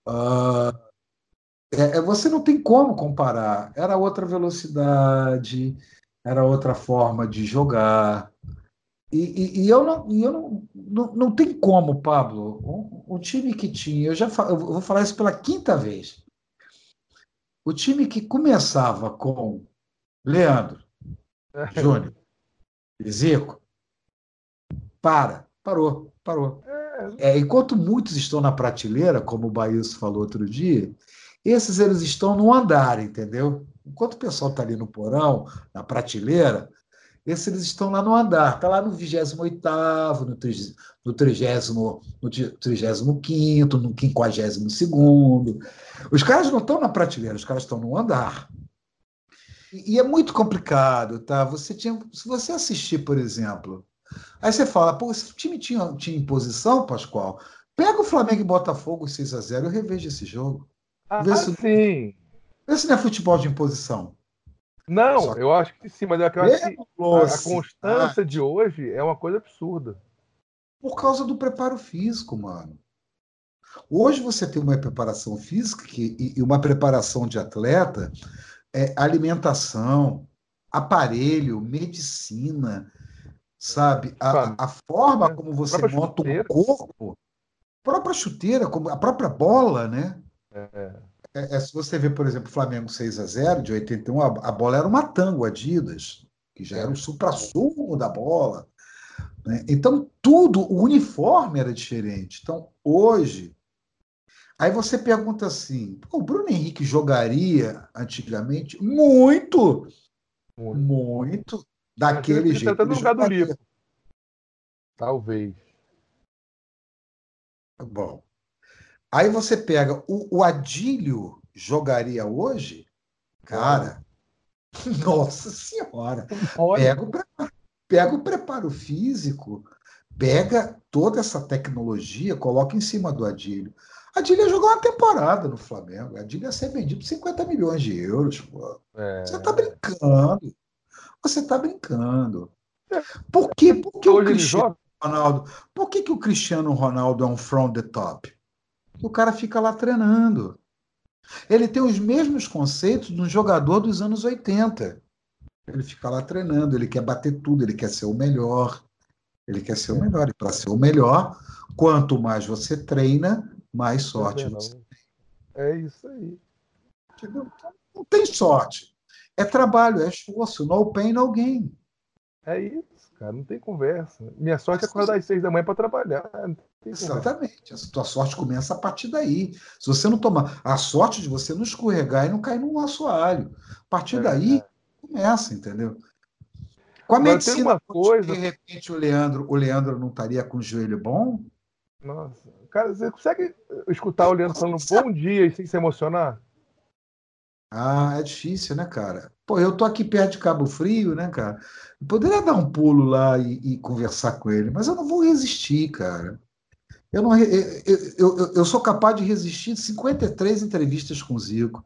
Speaker 3: Uh, é, você não tem como comparar. Era outra velocidade, era outra forma de jogar. E, e, e, eu, não, e eu não, não, não tem como, Pablo. O, o time que tinha, eu já eu vou falar isso pela quinta vez. O time que começava com Leandro, (laughs) Júnior e Zico, para, parou, parou. É, enquanto muitos estão na prateleira, como o Baílson falou outro dia, esses eles estão no andar, entendeu? Enquanto o pessoal está ali no porão, na prateleira, esses eles estão lá no andar, está lá no 28 no 30, no 30, no 35 no 52 Os caras não estão na prateleira, os caras estão no andar. E, e é muito complicado, tá? Você tinha, se você assistir, por exemplo, aí você fala, pô, esse time tinha, tinha imposição, Pascoal? Pega o Flamengo e Botafogo 6 a 0 e reveja esse jogo.
Speaker 4: Ah, Vê sim.
Speaker 3: Vê se não é futebol de imposição.
Speaker 4: Não, eu acho que sim, mas é eu acho que a, constância de hoje é uma coisa absurda.
Speaker 3: Por causa do preparo físico, mano. Hoje você tem uma preparação física que, e uma preparação de atleta, é, alimentação, aparelho, medicina, sabe? A, a forma é, como você monta o corpo, a própria chuteira, como a própria bola, né?
Speaker 4: É.
Speaker 3: é, é, se você vê, por exemplo, Flamengo 6 a 0 de 81, a, a bola era uma tango Adidas, que já era o supra-sumo da bola. Né? Então, tudo, o uniforme era diferente. Então, hoje, aí você pergunta assim: o Bruno Henrique jogaria antigamente? Muito! Muito. muito daquele jeito. Tá
Speaker 4: no lugar do livro. Talvez.
Speaker 3: Bom. Aí você pega o, o Adílio jogaria hoje? Cara, (laughs) nossa senhora. Pega o, preparo, pega o preparo físico, pega toda essa tecnologia, coloca em cima do Adílio. Adílio ia jogar uma temporada no Flamengo. Adílio ia ser vendido por 50 milhões de euros. É... Você está brincando. Você está brincando. É. Por quê? Por que o Cristiano Ronaldo? Por que, que o Cristiano Ronaldo é um from the top? O cara fica lá treinando. Ele tem os mesmos conceitos de um jogador dos anos 80. Ele fica lá treinando, ele quer bater tudo, ele quer ser o melhor. Ele quer ser o melhor. E para ser o melhor, quanto mais você treina, mais sorte você tem.
Speaker 4: É isso aí.
Speaker 3: Não tem sorte. É trabalho, é esforço. No pain, no gain.
Speaker 4: É isso, cara. Não tem conversa. Minha sorte é acordar às seis da manhã para trabalhar.
Speaker 3: Exatamente. A tua sorte começa a partir daí. Se você não tomar. A sorte de você não escorregar e não cair no assoalho. A partir é, daí, é. começa, entendeu? Com a Agora, medicina, uma coisa... de repente o Leandro, o Leandro não estaria com o joelho bom?
Speaker 4: Nossa, cara, você consegue escutar o Leandro falando bom dia e sem se emocionar?
Speaker 3: Ah, é difícil, né, cara? Pô, eu tô aqui perto de Cabo Frio, né, cara? Eu poderia dar um pulo lá e, e conversar com ele, mas eu não vou resistir, cara. Eu, não, eu, eu, eu, sou capaz de resistir 53 entrevistas com o Zico,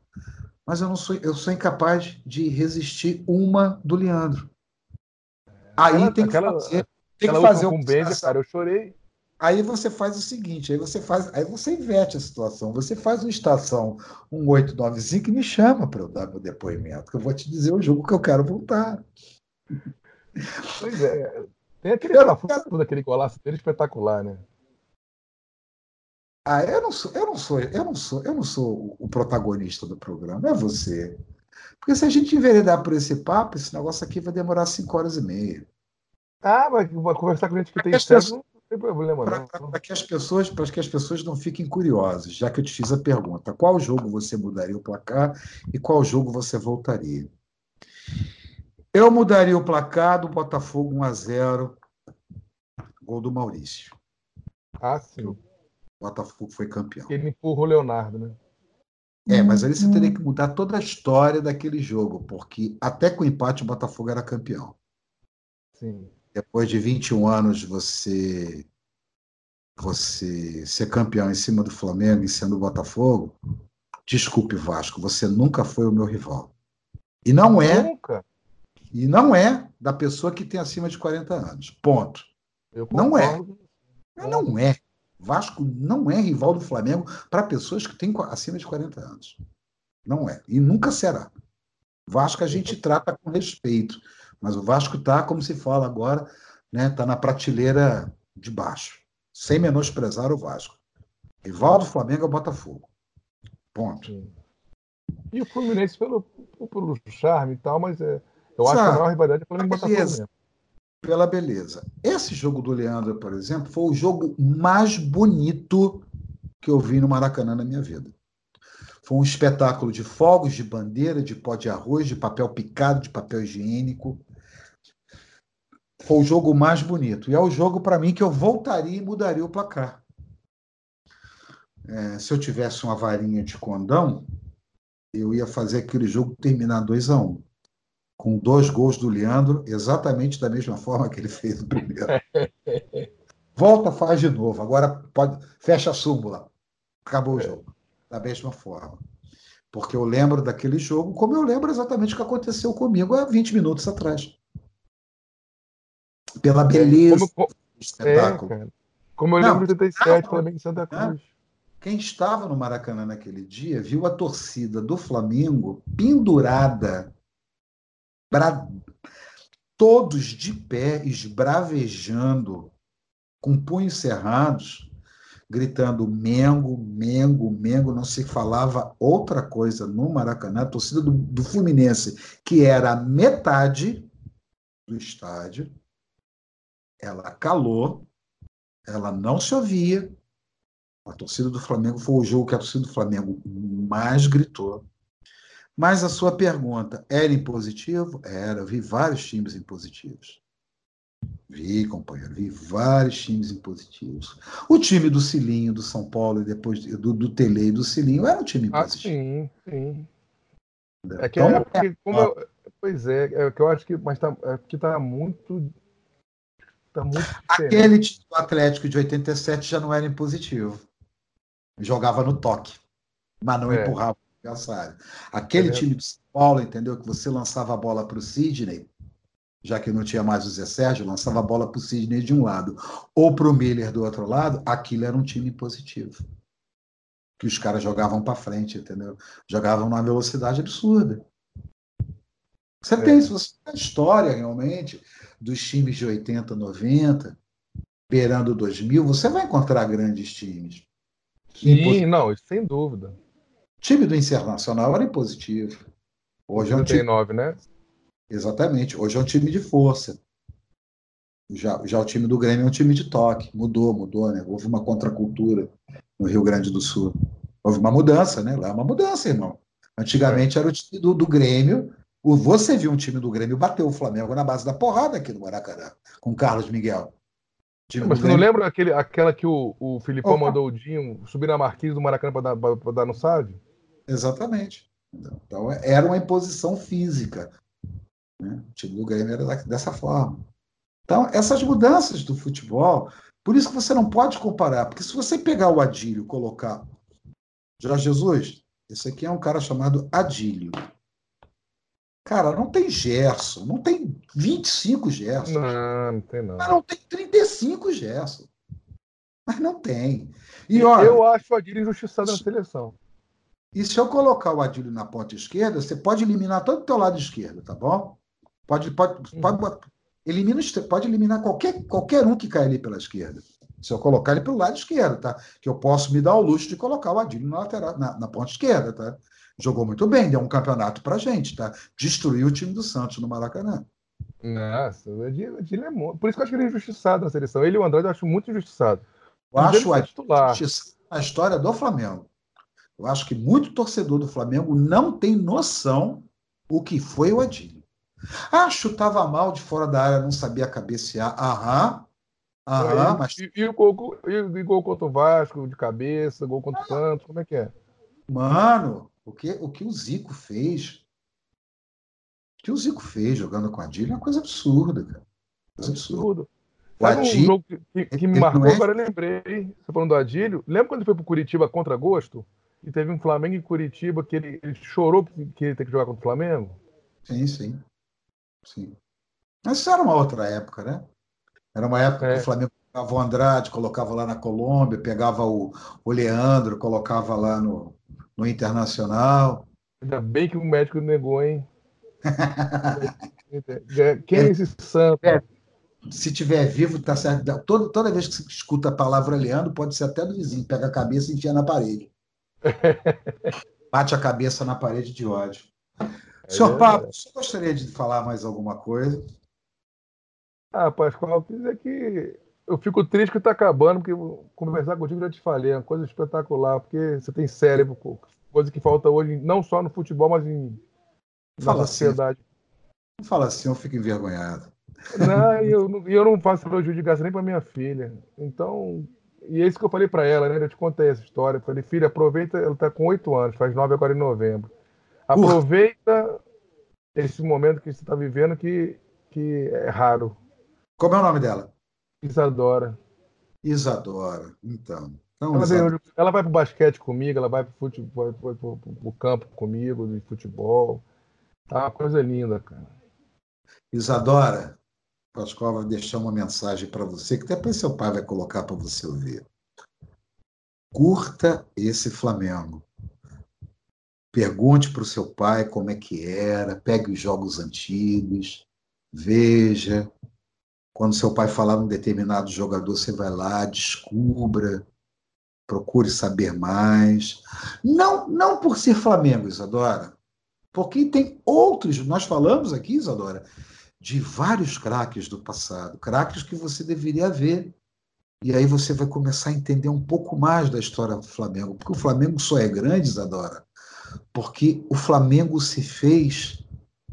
Speaker 3: mas eu não sou, eu sou incapaz de resistir uma do Leandro. Aí aquela, tem que
Speaker 4: aquela,
Speaker 3: fazer,
Speaker 4: tem que fazer com o Benja, cara, eu chorei.
Speaker 3: Aí você faz o seguinte, aí você faz, aí você inverte a situação. Você faz uma estação 1895 e me chama para eu dar meu depoimento, que eu vou te dizer o jogo que eu quero voltar.
Speaker 4: Pois é. Tem aquele parafuso daquele golaço dele espetacular, né?
Speaker 3: Ah, eu não sou, eu não sou, eu não sou, eu não sou o protagonista do programa, é você. Porque se a gente enveredar por esse papo, esse negócio aqui vai demorar cinco horas e meia.
Speaker 4: Ah, mas vai conversar com gente que tem cego, tem problema,
Speaker 3: não. Para que as pessoas, para que as pessoas não fiquem curiosas, já que eu te fiz a pergunta, qual jogo você mudaria o placar e qual jogo você voltaria? Eu mudaria o placar do Botafogo 1 a 0, gol do Maurício.
Speaker 4: Ah, sim.
Speaker 3: Botafogo foi campeão.
Speaker 4: Ele empurrou o Leonardo, né?
Speaker 3: É, mas aí você teria que mudar toda a história daquele jogo, porque até com o empate o Botafogo era campeão.
Speaker 4: Sim.
Speaker 3: Depois de 21 anos você você ser campeão em cima do Flamengo e sendo o Botafogo, desculpe Vasco, você nunca foi o meu rival. E não é
Speaker 4: nunca.
Speaker 3: E não é da pessoa que tem acima de 40 anos. Ponto. não é. Não é. Vasco não é rival do Flamengo para pessoas que têm acima de 40 anos. Não é. E nunca será. Vasco a gente trata com respeito, mas o Vasco está, como se fala agora, né, tá na prateleira de baixo, sem menosprezar o Vasco. Rival do Flamengo é o Botafogo. Ponto.
Speaker 4: E o Fluminense pelo, pelo charme e tal, mas é, eu acho que a maior rivalidade é o Flamengo Botafogo mesmo
Speaker 3: pela beleza. Esse jogo do Leandro, por exemplo, foi o jogo mais bonito que eu vi no Maracanã na minha vida. Foi um espetáculo de fogos, de bandeira, de pó de arroz, de papel picado, de papel higiênico. Foi o jogo mais bonito. E é o jogo, para mim, que eu voltaria e mudaria o placar. É, se eu tivesse uma varinha de condão, eu ia fazer aquele jogo terminar 2 a 1 um com dois gols do Leandro, exatamente da mesma forma que ele fez o primeiro. (laughs) Volta, faz de novo. Agora pode fecha a súmula. Acabou o é. jogo. Da mesma forma. Porque eu lembro daquele jogo como eu lembro exatamente o que aconteceu comigo há 20 minutos atrás. Pela é, beleza como, do espetáculo. É,
Speaker 4: como eu não, lembro de 87, Flamengo em Santa Cruz.
Speaker 3: Quem estava no Maracanã naquele dia viu a torcida do Flamengo pendurada bra... todos de pé, esbravejando, com punhos cerrados, gritando Mengo, Mengo, Mengo, não se falava outra coisa no Maracanã, a torcida do, do Fluminense, que era metade do estádio, ela calou, ela não se ouvia. A torcida do Flamengo foi o jogo que a torcida do Flamengo mais gritou. Mas a sua pergunta era impositivo? Era, eu vi vários times impositivos. Vi, companheiro, vi vários times impositivos. O time do Cilinho, do São Paulo, e depois do, do Tele e do Cilinho, era um time ah, impositivo.
Speaker 4: Ah, sim, sim. É que, então, é porque, como eu, pois é, é que eu acho que, mas tá, é porque tá muito, tá muito
Speaker 3: Aquele time do Atlético de 87 já não era impositivo. Jogava no toque, mas não é. empurrava o adversário. Aquele é time do São Paulo, entendeu? Que você lançava a bola para o Sidney, já que não tinha mais o Zé Sérgio, lançava a bola para o Sidney de um lado ou para o Miller do outro lado, aquilo era um time positivo. Que os caras jogavam para frente, entendeu? Jogavam numa velocidade absurda. Você é. tem, se você tem a história realmente dos times de 80, 90, beirando 2000, você vai encontrar grandes times.
Speaker 4: Sim, não, sem dúvida.
Speaker 3: O time do Internacional era impositivo.
Speaker 4: Hoje é um time... né?
Speaker 3: Exatamente. Hoje é um time de força. Já, já o time do Grêmio é um time de toque. Mudou, mudou, né? Houve uma contracultura no Rio Grande do Sul. Houve uma mudança, né? Lá é uma mudança, irmão. Antigamente era o time do, do Grêmio. Você viu um time do Grêmio bater o Flamengo na base da porrada aqui no Maracanã, com Carlos Miguel.
Speaker 4: Mas você não lembra aquele, aquela que o, o Filipão Opa. mandou o Dinho subir na marquise do Maracanã para dar, dar no SAD?
Speaker 3: Exatamente. Então, era uma imposição física. Né? O time do Grêmio era dessa forma. Então, essas mudanças do futebol, por isso que você não pode comparar, porque se você pegar o Adílio e colocar Jorge Jesus, esse aqui é um cara chamado Adílio. Cara, não tem Gerson, não tem 25 Gerson.
Speaker 4: Não, não tem não. Mas
Speaker 3: não tem 35 Gerson. Mas não tem.
Speaker 4: E, olha, eu acho o Adílio injustiçado na seleção.
Speaker 3: E se eu colocar o Adílio na ponta esquerda, você pode eliminar todo o teu lado esquerdo, tá bom? Pode, pode, pode, uhum. elimina, pode eliminar qualquer, qualquer um que cai ali pela esquerda. Se eu colocar ele pelo lado esquerdo, tá? Que eu posso me dar o luxo de colocar o Adílio na, lateral, na, na ponta esquerda, tá? Jogou muito bem, deu um campeonato pra gente, tá? Destruiu o time do Santos no Maracanã.
Speaker 4: Nossa, o Adílio, é muito... Por isso que eu acho que ele é injustiçado na seleção. Ele e o Andrade eu acho muito injustiçado.
Speaker 3: Eu acho o Adílio a história do Flamengo. Eu acho que muito torcedor do Flamengo não tem noção o que foi o Adílio. Ah, chutava mal de fora da área, não sabia cabecear. Aham. Aham,
Speaker 4: mas. E, e, o gol, e, e gol contra o Vasco, de cabeça, gol contra o Santos, como é que é?
Speaker 3: Mano, o que, o que o Zico fez? O que o Zico fez jogando com a Adílio é uma coisa absurda, cara. Coisa absurda.
Speaker 4: O Adílio, um jogo que, que me marcou, é... agora eu lembrei. Você falando do Adílio, lembra quando ele foi pro Curitiba contra Gosto? E teve um Flamengo em Curitiba que ele, ele chorou que ele ter que jogar contra o Flamengo?
Speaker 3: Sim, sim. Sim. Mas isso era uma outra época, né? Era uma época é. que o Flamengo pegava o Andrade, colocava lá na Colômbia, pegava o, o Leandro, colocava lá no, no Internacional.
Speaker 4: Ainda bem que o médico negou, hein? (laughs) Quem é esse santo? É,
Speaker 3: se tiver vivo, tá certo. Toda, toda vez que você escuta a palavra Leandro, pode ser até do vizinho. Pega a cabeça e enfia na parede. (laughs) Bate a cabeça na parede de ódio. É Senhor Pablo, você gostaria de falar mais alguma coisa?
Speaker 4: Ah, Pascoal, dizer que eu fico triste que está acabando, porque conversar contigo já te falei, é uma coisa espetacular, porque você tem cérebro, coisa que falta hoje, não só no futebol, mas em, Fala assim. sociedade.
Speaker 3: Assim. Não fala assim, eu fico envergonhado.
Speaker 4: Não, e eu, (laughs) eu não faço elogio de graça nem para minha filha. Então, e é isso que eu falei para ela, né? Eu te contei essa história. Eu falei, filha, aproveita, ela está com oito anos, faz nove agora em novembro. Aproveita esse momento que você está vivendo que, que é raro.
Speaker 3: Como é o nome dela?
Speaker 4: Isadora.
Speaker 3: Isadora, então.
Speaker 4: então ela, Isadora. ela vai para o basquete comigo, ela vai para o campo comigo, de futebol. Tá uma coisa linda, cara.
Speaker 3: Isadora, Pascoal vai deixar uma mensagem para você, que depois seu pai vai colocar para você ouvir. Curta esse Flamengo. Pergunte para o seu pai como é que era, pegue os jogos antigos, veja. Quando seu pai falar um determinado jogador, você vai lá, descubra. procure saber mais. Não, não por ser Flamengo, Isadora, porque tem outros, nós falamos aqui, Isadora, de vários craques do passado, craques que você deveria ver. E aí você vai começar a entender um pouco mais da história do Flamengo, porque o Flamengo só é grande, Isadora, porque o Flamengo se fez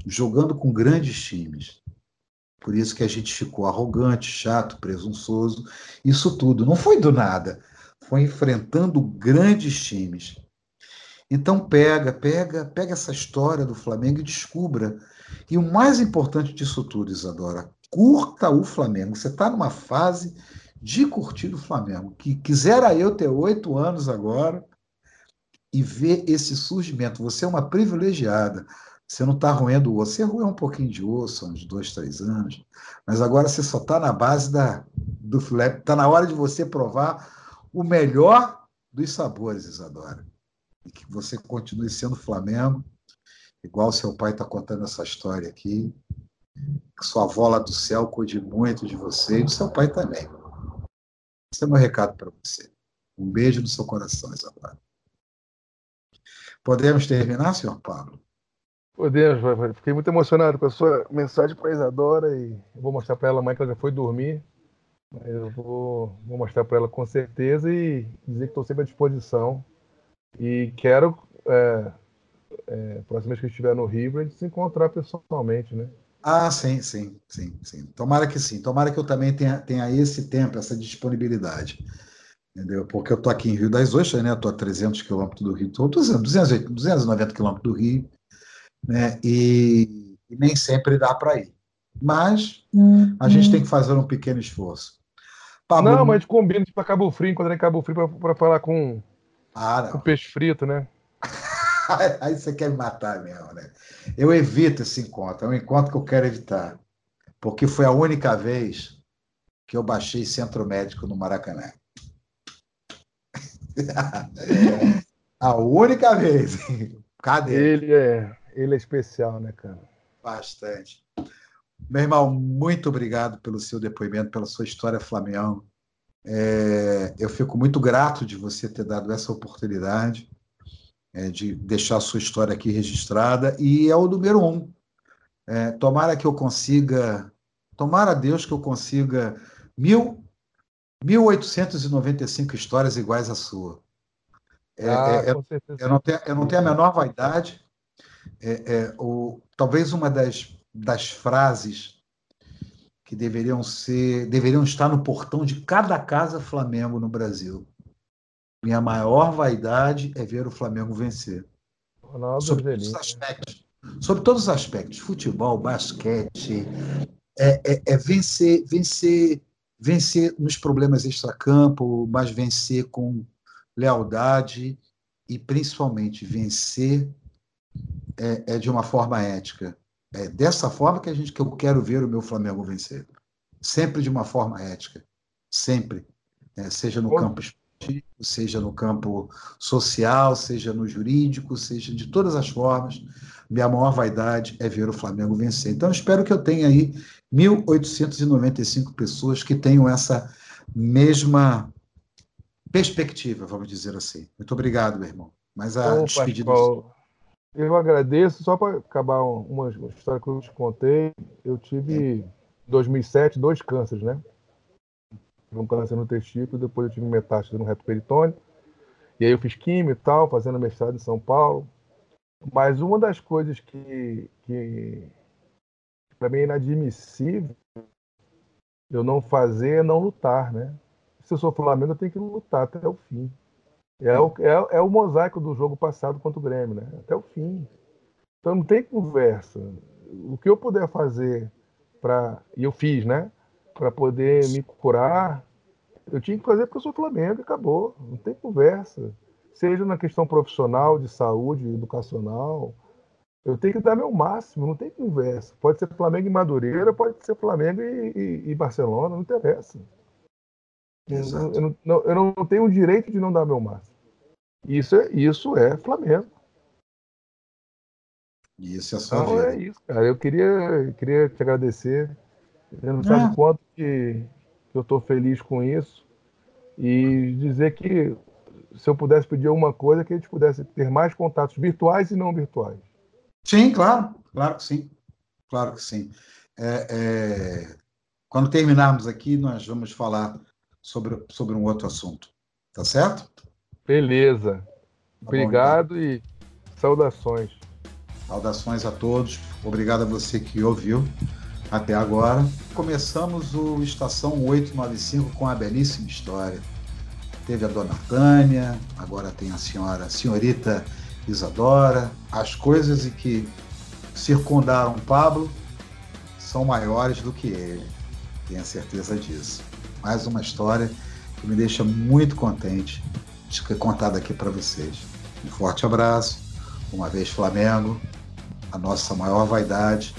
Speaker 3: jogando com grandes times. Por isso que a gente ficou arrogante, chato, presunçoso. Isso tudo não foi do nada, foi enfrentando grandes times. Então pega, pega, pega essa história do Flamengo e descubra. E o mais importante disso tudo, Isadora, curta o Flamengo. Você está numa fase de curtir o Flamengo. Que quisera eu ter oito anos agora e ver esse surgimento. Você é uma privilegiada. Você não está roendo osso. Você roeu um pouquinho de osso uns dois, três anos, mas agora você só está na base da, do filé. Está na hora de você provar o melhor dos sabores, Isadora. E que você continue sendo Flamengo, igual seu pai está contando essa história aqui. Que sua avó lá do céu cuide muito de você e do seu pai também. Esse é meu recado para você. Um beijo no seu coração, Isadora. Podemos terminar, senhor Pablo?
Speaker 4: Podemos, fiquei muito emocionado com a sua mensagem para a Isadora e vou mostrar para ela amanhã que ela já foi dormir. Mas eu vou, vou mostrar para ela com certeza e dizer que estou sempre à disposição. E quero, é, é, próxima vez que estiver no Rio, a gente se encontrar pessoalmente, né?
Speaker 3: Ah, sim, sim, sim, sim. Tomara que sim. Tomara que eu também tenha, tenha esse tempo, essa disponibilidade. Entendeu? Porque eu estou aqui em Rio das Ostras, né? Estou a 300 quilômetros do Rio, estou 200, 290 quilômetros do Rio né? E, e nem sempre dá para ir. Mas uhum. a gente tem que fazer um pequeno esforço.
Speaker 4: Pablo, não, mas a gente combina para Cabo Frio, encontrar em Cabo Frio para falar com,
Speaker 3: ah,
Speaker 4: com peixe frito, né? (laughs)
Speaker 3: Aí você quer me matar mesmo, né? Eu evito esse encontro, é um encontro que eu quero evitar. Porque foi a única vez que eu baixei centro médico no Maracanã. (laughs) a única vez.
Speaker 4: Cadê? Ele é. Ele é especial, né, cara?
Speaker 3: Bastante. Meu irmão, muito obrigado pelo seu depoimento, pela sua história Flamengo. É, eu fico muito grato de você ter dado essa oportunidade é, de deixar a sua história aqui registrada e é o número um. É, tomara que eu consiga, tomara a Deus que eu consiga mil, 1.895 histórias iguais à sua. É, ah, é, eu, eu, não tenho, eu não tenho a menor vaidade, é, é, o, talvez uma das, das frases que deveriam ser, deveriam estar no portão de cada casa Flamengo no Brasil. Minha maior vaidade é ver o Flamengo vencer. Ronaldo sobre todos os aspectos. Sobre todos os aspectos, futebol, basquete, é, é, é vencer, vencer, vencer nos problemas extracampo, mas vencer com lealdade e principalmente vencer é, é de uma forma ética. É dessa forma que a gente que eu quero ver o meu Flamengo vencer. Sempre de uma forma ética. Sempre. É, seja no campo esportivo, seja no campo social, seja no jurídico, seja de todas as formas. Minha maior vaidade é ver o Flamengo vencer. Então, espero que eu tenha aí 1.895 pessoas que tenham essa mesma perspectiva, vamos dizer assim. Muito obrigado, meu irmão. Mas a
Speaker 4: Ô, despedida. Pascoal, eu agradeço, só para acabar uma, história que eu te contei, eu tive em 2007 dois cânceres, né? Um câncer no testículo, depois eu tive metástase no reto peritônio, e aí eu fiz químio e tal, fazendo mestrado em São Paulo. Mas uma das coisas que, que para mim é inadmissível eu não fazer é não lutar, né? Se eu sou Flamengo, eu tenho que lutar até o fim. É o, é, é o mosaico do jogo passado contra o Grêmio, né? Até o fim. Então não tem conversa. O que eu puder fazer para e eu fiz, né? Para poder me curar, eu tinha que fazer porque eu sou Flamengo e acabou. Não tem conversa. Seja na questão profissional, de saúde, educacional, eu tenho que dar meu máximo, não tem conversa. Pode ser Flamengo e Madureira, pode ser Flamengo e, e, e Barcelona, não interessa. Eu, eu, não, eu não tenho o direito de não dar meu máximo. Isso é, isso é Flamengo.
Speaker 3: Isso é só então,
Speaker 4: é isso, cara. Eu queria, queria te agradecer. Você não sabe ah. quanto que, que eu estou feliz com isso. E dizer que se eu pudesse pedir alguma coisa, que a gente pudesse ter mais contatos virtuais e não virtuais.
Speaker 3: Sim, claro, claro que sim. Claro que sim. É, é... Quando terminarmos aqui, nós vamos falar sobre, sobre um outro assunto. Tá certo?
Speaker 4: Beleza. Tá Obrigado bom, então. e saudações.
Speaker 3: Saudações a todos. Obrigado a você que ouviu até agora. Começamos o Estação 895 com a belíssima história. Teve a dona Tânia, agora tem a senhora, a senhorita Isadora. As coisas que circundaram Pablo são maiores do que ele. Tenha certeza disso. Mais uma história que me deixa muito contente contado aqui para vocês. Um forte abraço. Uma vez Flamengo, a nossa maior vaidade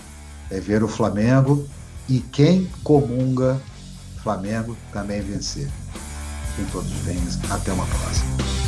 Speaker 3: é ver o Flamengo e quem comunga Flamengo também vencer. Que todos bem. Até uma próxima.